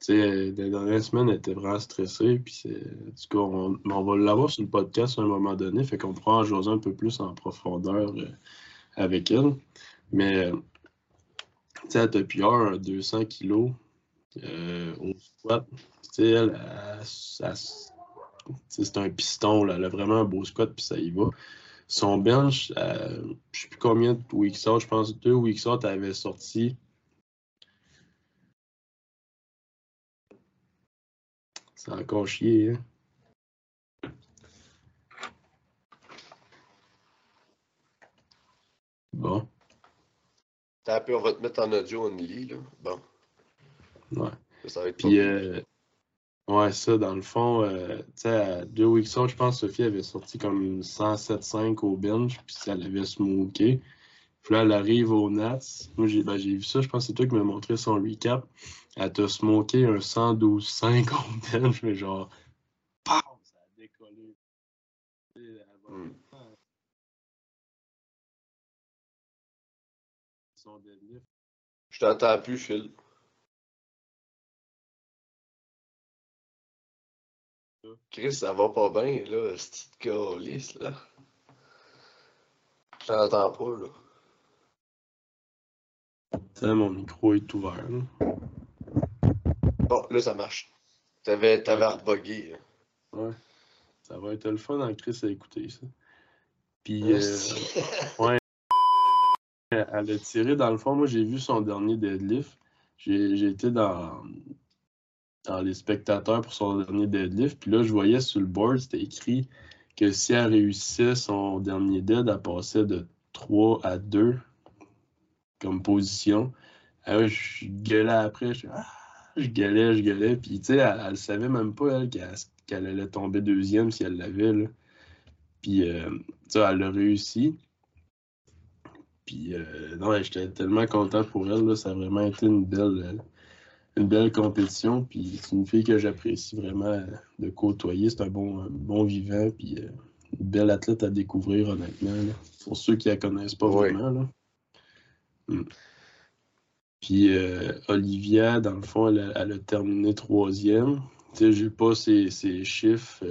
tu sais, dans les dernières semaines, elle était vraiment stressée. Puis, tout cas, on, on va l'avoir sur le podcast à un moment donné. Fait qu'on pourra en jaser un peu plus en profondeur euh, avec elle. Mais, euh, tu sais, PR un 200 kilos euh, au squat. Tu sais, c'est un piston. Là. Elle a vraiment un beau squat. Puis, ça y va. Son bench, euh, je sais plus combien de weeks out, je pense deux weeks out, avait sorti. C'est encore chier, hein? Bon, T'as on va te mettre en audio only, là. Bon, ouais. ça va être Puis, euh, ouais, ça, dans le fond, euh, tu sais, à deux weeks out, je pense que Sophie avait sorti comme 107,5 au bench, puis ça l'avait smoké. Puis là, elle arrive au Nats. Moi, j'ai ben, j'ai vu ça, je pense que c'est toi qui m'as montré son recap. Elle t'a smoké un 112,5 au bench, mais genre, PAM! Ça a décollé. Elle va- Hmm. Je t'entends plus, Phil. Chris, ça va pas bien, là, cette petite calice, là. Je t'entends pas, là. Sais, mon micro est ouvert, là. Bon, là, ça marche. T'avais, t'avais rebugué. là. Ouais. Ça va être le fun en Chris à écouter ça. Puis, euh, elle a tiré dans le fond. Moi, j'ai vu son dernier deadlift. J'ai été dans, les spectateurs pour son dernier deadlift. Puis là, je voyais sur le board, c'était écrit que si elle réussissait son dernier dead, elle passait de 3 à 2 comme position. Ouais, je gueulais après. Je, ah, je gueulais, je gueulais. Puis, tu sais, elle, elle savait même pas, elle, qu'elle allait tomber deuxième si elle l'avait. Puis, euh, elle a réussi. Puis, euh, non, j'étais tellement content pour elle, là. Ça a vraiment été une belle, euh, une belle compétition. Puis, c'est une fille que j'apprécie vraiment euh, de côtoyer. C'est un bon, un bon vivant. Puis, euh, une belle athlète à découvrir, honnêtement, là. Pour ceux qui la connaissent pas Oui. vraiment, là. Mm. Puis euh, Olivia, dans le fond, elle a, elle a terminé troisième. Tu sais, j'ai pas ses, ses chiffres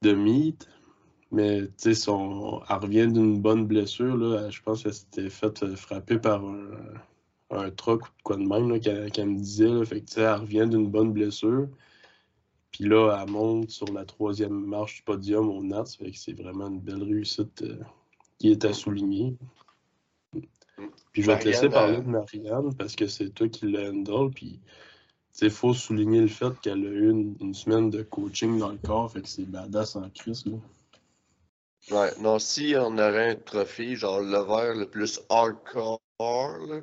de meet, mais tu sais, son, elle revient d'une bonne blessure. Là. Je pense qu'elle s'était faite euh, frapper par un, un truck ou de quoi de même qu'elle me disait. Là. Fait que, tu sais, elle revient d'une bonne blessure. Puis là, elle monte sur la troisième marche du podium au Nats. Fait que c'est vraiment une belle réussite euh, qui est à souligner. Puis je vais te laisser parler euh, de Marianne parce que c'est toi qui le handle. Puis il faut souligner le fait qu'elle a eu une, une semaine de coaching dans le corps. Fait que c'est badass en crise. Là. Ouais, non, si on aurait un trophée, genre le vert le plus hardcore, là,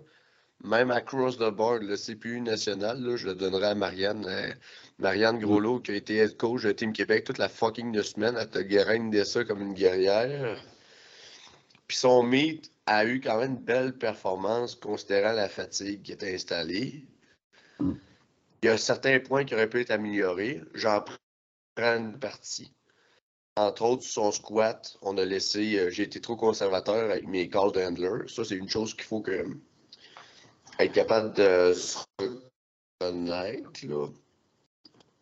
même across the board, le CPU national, là, je le donnerais à Marianne. euh, Marianne Groslot, qui a été head coach de Team Québec toute la fucking de semaine, elle te graine ça comme une guerrière. Puis son meet a eu quand même une belle performance considérant la fatigue qui était installée. Mm. Il y a certains points qui auraient pu être améliorés. J'en prends une partie. Entre autres, son squat, on a laissé. euh, J'ai été trop conservateur avec mes calls de handler. Ça, c'est une chose qu'il faut que. Être capable de se reconnaître. Là.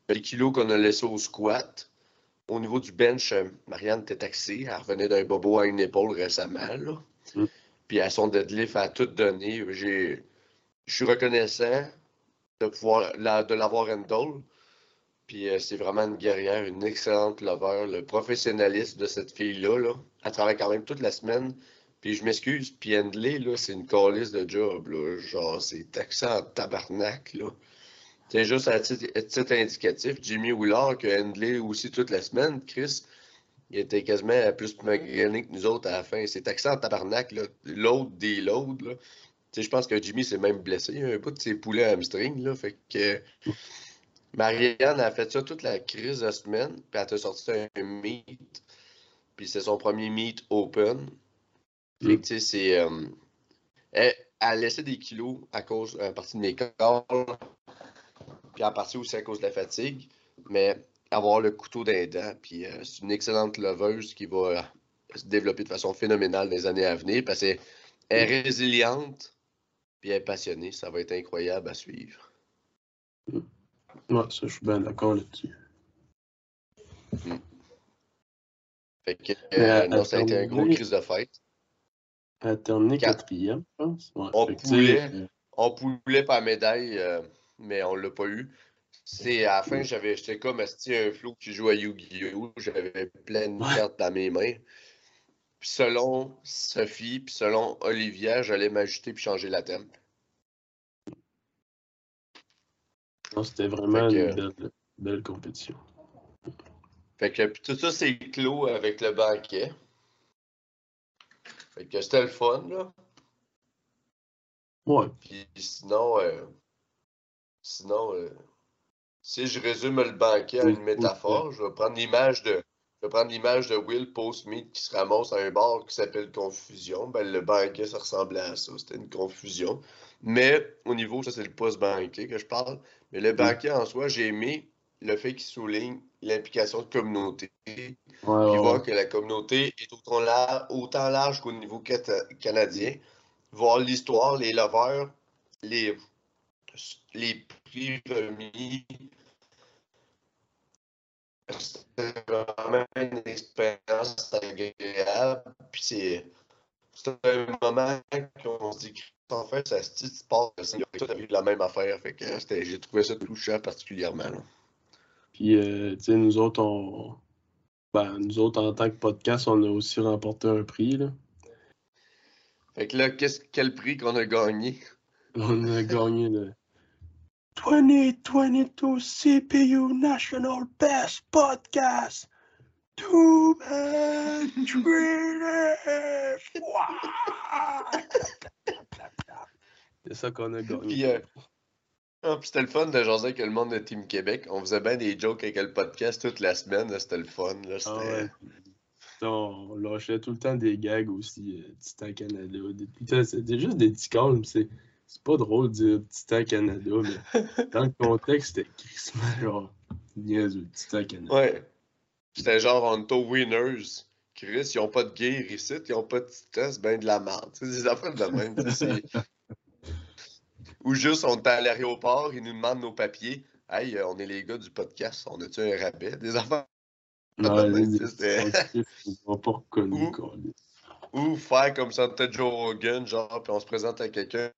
Les kilos qu'on a laissés au squat. Au niveau du bench, euh, Marianne était taxée. Elle revenait d'un bobo à une épaule récemment. Là. Mm. Puis à son deadlift, elle a tout donné. Je suis reconnaissant de pouvoir de l'avoir handle. Puis euh, c'est vraiment une guerrière, une excellente lover. Le professionnalisme de cette fille-là, là, elle travaille quand même toute la semaine. Puis je m'excuse, puis handler, là, c'est une calice de job. Là. Genre, c'est taxant en tabarnak. Là. C'est juste à titre, à indicatif, Jimmy Willard qui a handlé aussi toute la semaine, Chris, il était quasiment plus magané que nous autres à la fin. C'est taxant en tabarnak. L'autre des loads, je pense que Jimmy s'est même blessé un bout de ses poulets hamstring, là. Fait que Marianne a fait ça toute la crise de semaine, puis elle t'a sorti un meet. Puis c'est son premier meet open. Tu sais, c'est. euh, elle, elle a laissé des kilos à cause, à partir de mes corps, puis à partir aussi à cause de la fatigue. Mais avoir le couteau d'un dent, puis euh, c'est une excellente leveuse qui va euh, se développer de façon phénoménale dans les années à venir, parce qu'elle est résiliente, puis elle est passionnée. Ça va être incroyable à suivre. Ouais, ça, je suis bien d'accord là-dessus. Fait que, euh, non, ça a été un gros crise de fête. Elle a terminé quatrième, je pense. Ouais, On euh, On pas la médaille, euh, mais on l'a pas eu. C'est à la fin, j'avais j'étais comme asti un flou qui joue à Yu-Gi-Oh! J'avais plein de Ouais. cartes dans mes mains. Puis selon Sophie, puis selon Olivia, j'allais m'ajouter puis changer la thème. Non, c'était vraiment que- une belle, belle compétition. Fait que tout ça, c'est clos avec le banquet. Fait que c'était le fun, là. Ouais. Puis sinon, euh, sinon, euh, si je résume le banquet à une métaphore, je vais prendre l'image de, je vais prendre l'image de Will Postmeat qui se ramasse à un bar qui s'appelle Confusion. Ben, le banquet, ça ressemblait à ça. C'était une confusion. Mais au niveau, ça c'est le post-banquet que je parle. Mais le banquet en soi, j'ai aimé le fait qu'il souligne l'implication de communauté. Ouais, voir ouais. que la communauté est autant, lar- autant large qu'au niveau canadien. Voir l'histoire, les lovers, les, les prix remis. C'était vraiment une expérience agréable. Puis c'est c'est un moment qu'on se dit en fait, ça se dit, tu pars, il y a tout eu la même affaire. Fait que c'était- j'ai trouvé ça touchant particulièrement. là. Puis, euh, tu sais, nous autres, on... Ben, nous autres, en tant que podcast, on a aussi remporté un prix, là. Fait que là, qu'est-ce, quel prix qu'on a gagné? On a gagné le 2022 CPU National Best Podcast. Two Man Relief! C'est ça qu'on a gagné. Puis, euh, ah, puis c'était le fun de jaser avec le monde de Team Québec. On faisait bien des jokes avec le podcast toute la semaine. C'était le fun. Là, Ah ouais. On lâchait tout le temps des gags aussi, euh, Titan Canada. Des- C'était juste des petits calmes. C'est c'est pas drôle de dire Titan Canada, mais dans le contexte, c'était crissement genre niaiseux, Titan Canada. Ouais. C'était genre on aux winners. Chris, ils ont pas de gear ici, ils ont pas de titan, c'est bien de la merde. C'est des affaires de même. sais, c'est- Ou juste on est à l'aéroport, ils nous demandent nos papiers. Hey, euh, on est les gars du podcast, on a-tu un rabais? Des affaires même, pas Ou- faire comme ça, peut-être Joe Rogan, genre, puis on se présente à quelqu'un.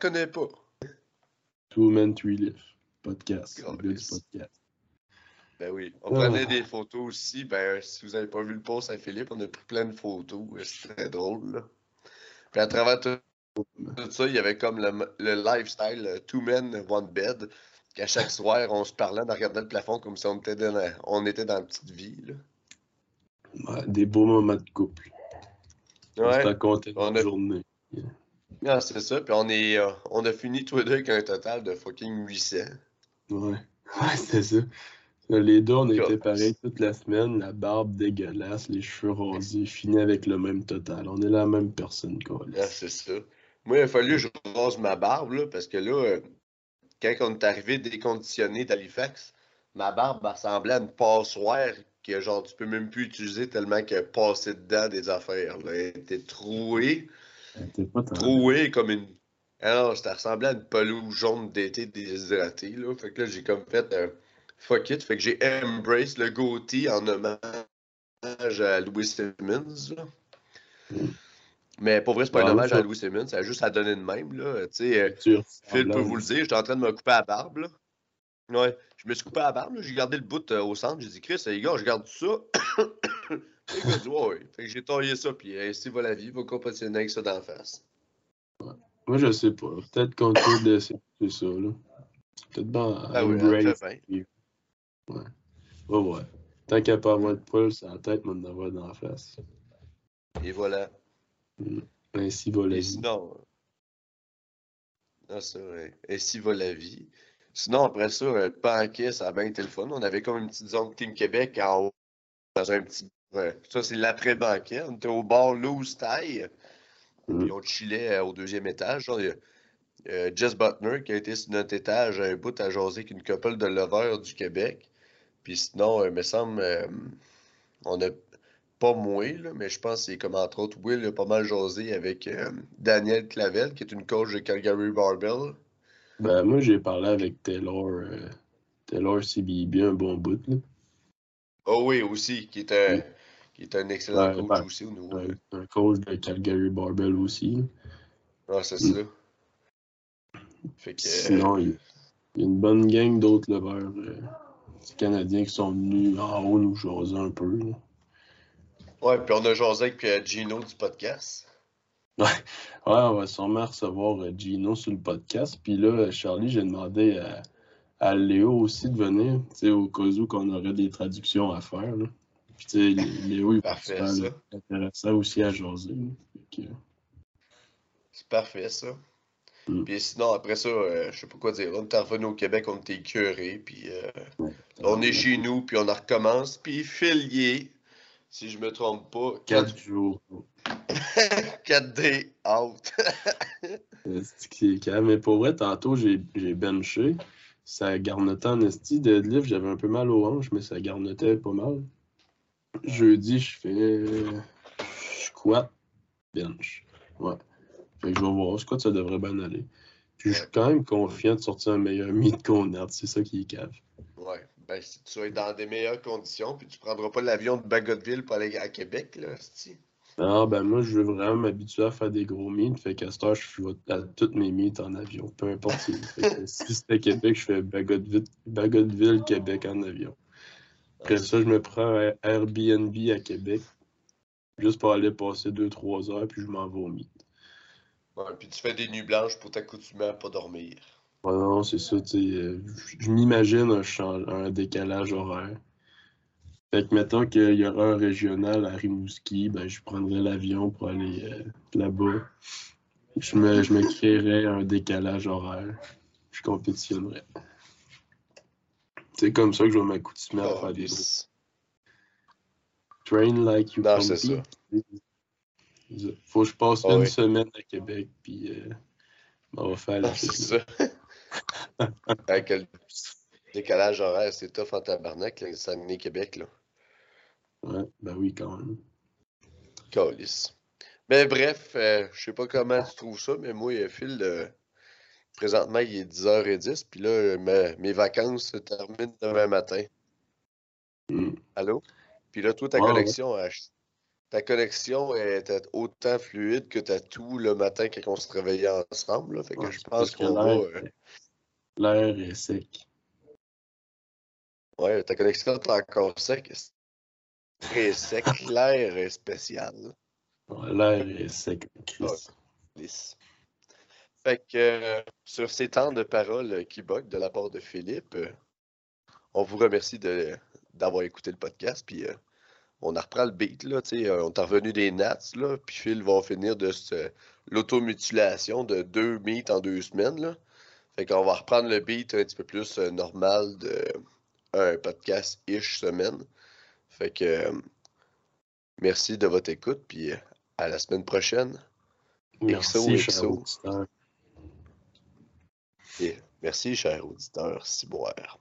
Puis, Je connais pas. Two Men Three Lift Podcast. Oh, le podcast. Ben oui. On Ah. prenait des photos aussi. Ben, si vous avez pas vu le post à Philippe, on a pris plein de photos. C'est très drôle, là. Puis à travers tout, tout ça, il y avait comme le, le lifestyle euh, Two Men, One Bed. Qu'à chaque soir, on se parlait en regardant le plafond comme si on était dans la, on était dans la petite vie, là. Ouais, des beaux moments de couple. On se Ouais. racontait On notre a- journée. Ah, c'est ça. Puis on, est, euh, on a fini tous les deux avec un total de fucking 800. Ouais. Ouais, c'était ça. Les deux, on God. était pareils toute la semaine, la barbe dégueulasse, les cheveux rasés, fini avec le même total. On est la même personne, quoi. Ah, c'est ça. Moi, il a fallu que je rase ma barbe, là, parce que là, euh, quand on est arrivé déconditionné d'Halifax, ma barbe ressemblait à une passoire que genre tu peux même plus utiliser tellement qu'elle passait dedans des affaires. là. Elle était trouée, Tant- trouée comme une. Alors, ça ressemblait à une pelouse jaune d'été déshydratée. Là. Fait que là, j'ai comme fait euh, fuck it. Fait que j'ai embrace le goatee en hommage à Louis Simmons. là. Mais pour vrai, c'est pas un hommage ça- à Louis Simmons, ça a juste à donner de même. Là. Tu sais, euh, Phil peut vous le dire, j'étais en train de me couper la barbe. Là. Ouais, je me suis coupé la barbe, j'ai gardé le bout euh, au centre, j'ai dit Chris, les gars, je garde ça. Dit, ouais, ouais. Fait que j'ai taillé ça, puis ainsi va la vie, va compétitionner avec ça d'en face. Moi, je sais pas. Peut-être qu'on peut c'est ça, là. Peut-être bien Ah oui, fait bien. Ouais, ouais. Tant qu'à pas avoir de poils sur la tête, m'en avoir dans la face. Et voilà. Mm. Ainsi va la Et vie. sinon. Ah, ça, ouais. Ainsi va la vie. Sinon, après ça, euh, le banquet, ça a bien été le fun. On avait comme une petite zone Team Québec en haut, dans un petit. Ouais, ça, c'est l'après-banquet. On était au bar Loose Taille. Mm. Puis on chillait euh, au deuxième étage. Genre, euh, Jess Butner qui a été sur notre étage un bout à jaser avec une couple de lovers du Québec. Puis sinon, euh, il me semble, euh, on a pas moi, là, mais je pense que c'est comme entre autres Will a pas mal jasé avec euh, Daniel Clavel, qui est une coach de Calgary Barbell. Ben, moi, j'ai parlé avec Taylor, euh, Taylor CBB un bon bout. Là. Oh oui, aussi, qui est un, Oui. Qui est un excellent Ouais, coach ben, aussi au niveau. Un, un coach de Calgary Barbell aussi. Ah, c'est Mm. ça. Fait que. Sinon, il y a une bonne gang d'autres leveurs euh, canadiens qui sont venus en haut nous jaser un peu. là. Ouais, puis on a jasé avec euh, Gino du podcast. Ouais, on va sûrement recevoir euh, Gino sur le podcast. Puis là, Charlie, j'ai demandé à, à Léo aussi de venir, tu sais, au cas où qu'on aurait des traductions à faire. Là. Puis tu sais, Léo, il Parfait, ça. intéressant aussi à jaser. que, C'est parfait, ça. Mm. Puis sinon, après ça, euh, je sais pas quoi dire. On est revenu au Québec, on était curés, puis euh, on est chez nous, puis on en recommence. Puis filier, si je me trompe pas, Quatre jours. 4D out. Euh, c'est calme. Mais pour vrai, tantôt, j'ai j'ai benché. Ça garnotait en esti de livre. J'avais un peu mal aux hanches, mais ça garnotait pas mal. Jeudi, je fais squat, bench. Ouais. Fait que je vais voir. Squat, ça devrait bien aller. Puis je suis quand même confiant de sortir un meilleur meet qu'on a. C'est ça qui est cave. Ouais, ben si tu es dans des meilleures conditions, puis tu prendras pas l'avion de Bagotville pour aller à Québec, là, c'ti. Ah, ben moi, je veux vraiment m'habituer à faire des gros meets. Fait qu'à cette heure, je fais à toutes mes meets en avion. Peu importe si. Si c'était Québec, je fais Bagotville, Bagotville, Québec en avion. Après ça, je me prends un Airbnb à Québec. Juste pour aller passer 2-3 heures, puis je m'en vais au meet. Ouais, puis tu fais des nuits blanches pour t'accoutumer à pas dormir. Ouais, non, c'est ça, tu sais. euh, je- m'imagine un, un décalage horaire. Fait que mettons qu'il y aura un régional à Rimouski, ben je prendrai l'avion pour aller euh, là-bas. Je me, je me créerais un décalage horaire. Je compétitionnerais. C'est comme ça que je vais m'accoutumer à Oh, faire des. Train like you Non, c'est ça. Faut que je passe Ah une oui. semaine à Québec, puis euh, on va faire la Ah, c'est ça. Avec le décalage horaire, c'est tough en tabarnak, là, Saguenay-Québec, là. Ouais, ben oui, quand même. Calice. Mais bref, euh, je sais pas comment tu trouves ça, mais moi, euh, Phil, euh, présentement, il est 10h10, puis là, ma- mes vacances se terminent demain matin. Mm. Allô? Puis là, toi, ta Ouais, elle- ta connexion est autant fluide que t'as tout le matin quand on se réveillait ensemble, là. Fait que Ouais, je pense qu'on va... l'air- euh, L'air est sec. Ouais, ta connexion est encore sec. Très sec, l'air est spécial. L'air est sec, Chris. Fait que euh, sur ces temps de parole qui bug de la part de Philippe, euh, on vous remercie de d'avoir écouté le podcast. Puis euh, on en reprend le beat, là, on est revenu des Nats, là, puis Phil va finir de ce- l'automutilation de deux meets en deux semaines, là. Fait qu'on va reprendre le beat un petit peu plus normal de un podcast-ish semaine. Fait que merci de votre écoute, puis à la semaine prochaine. Merci, XO. Merci, cher auditeur Ciboire.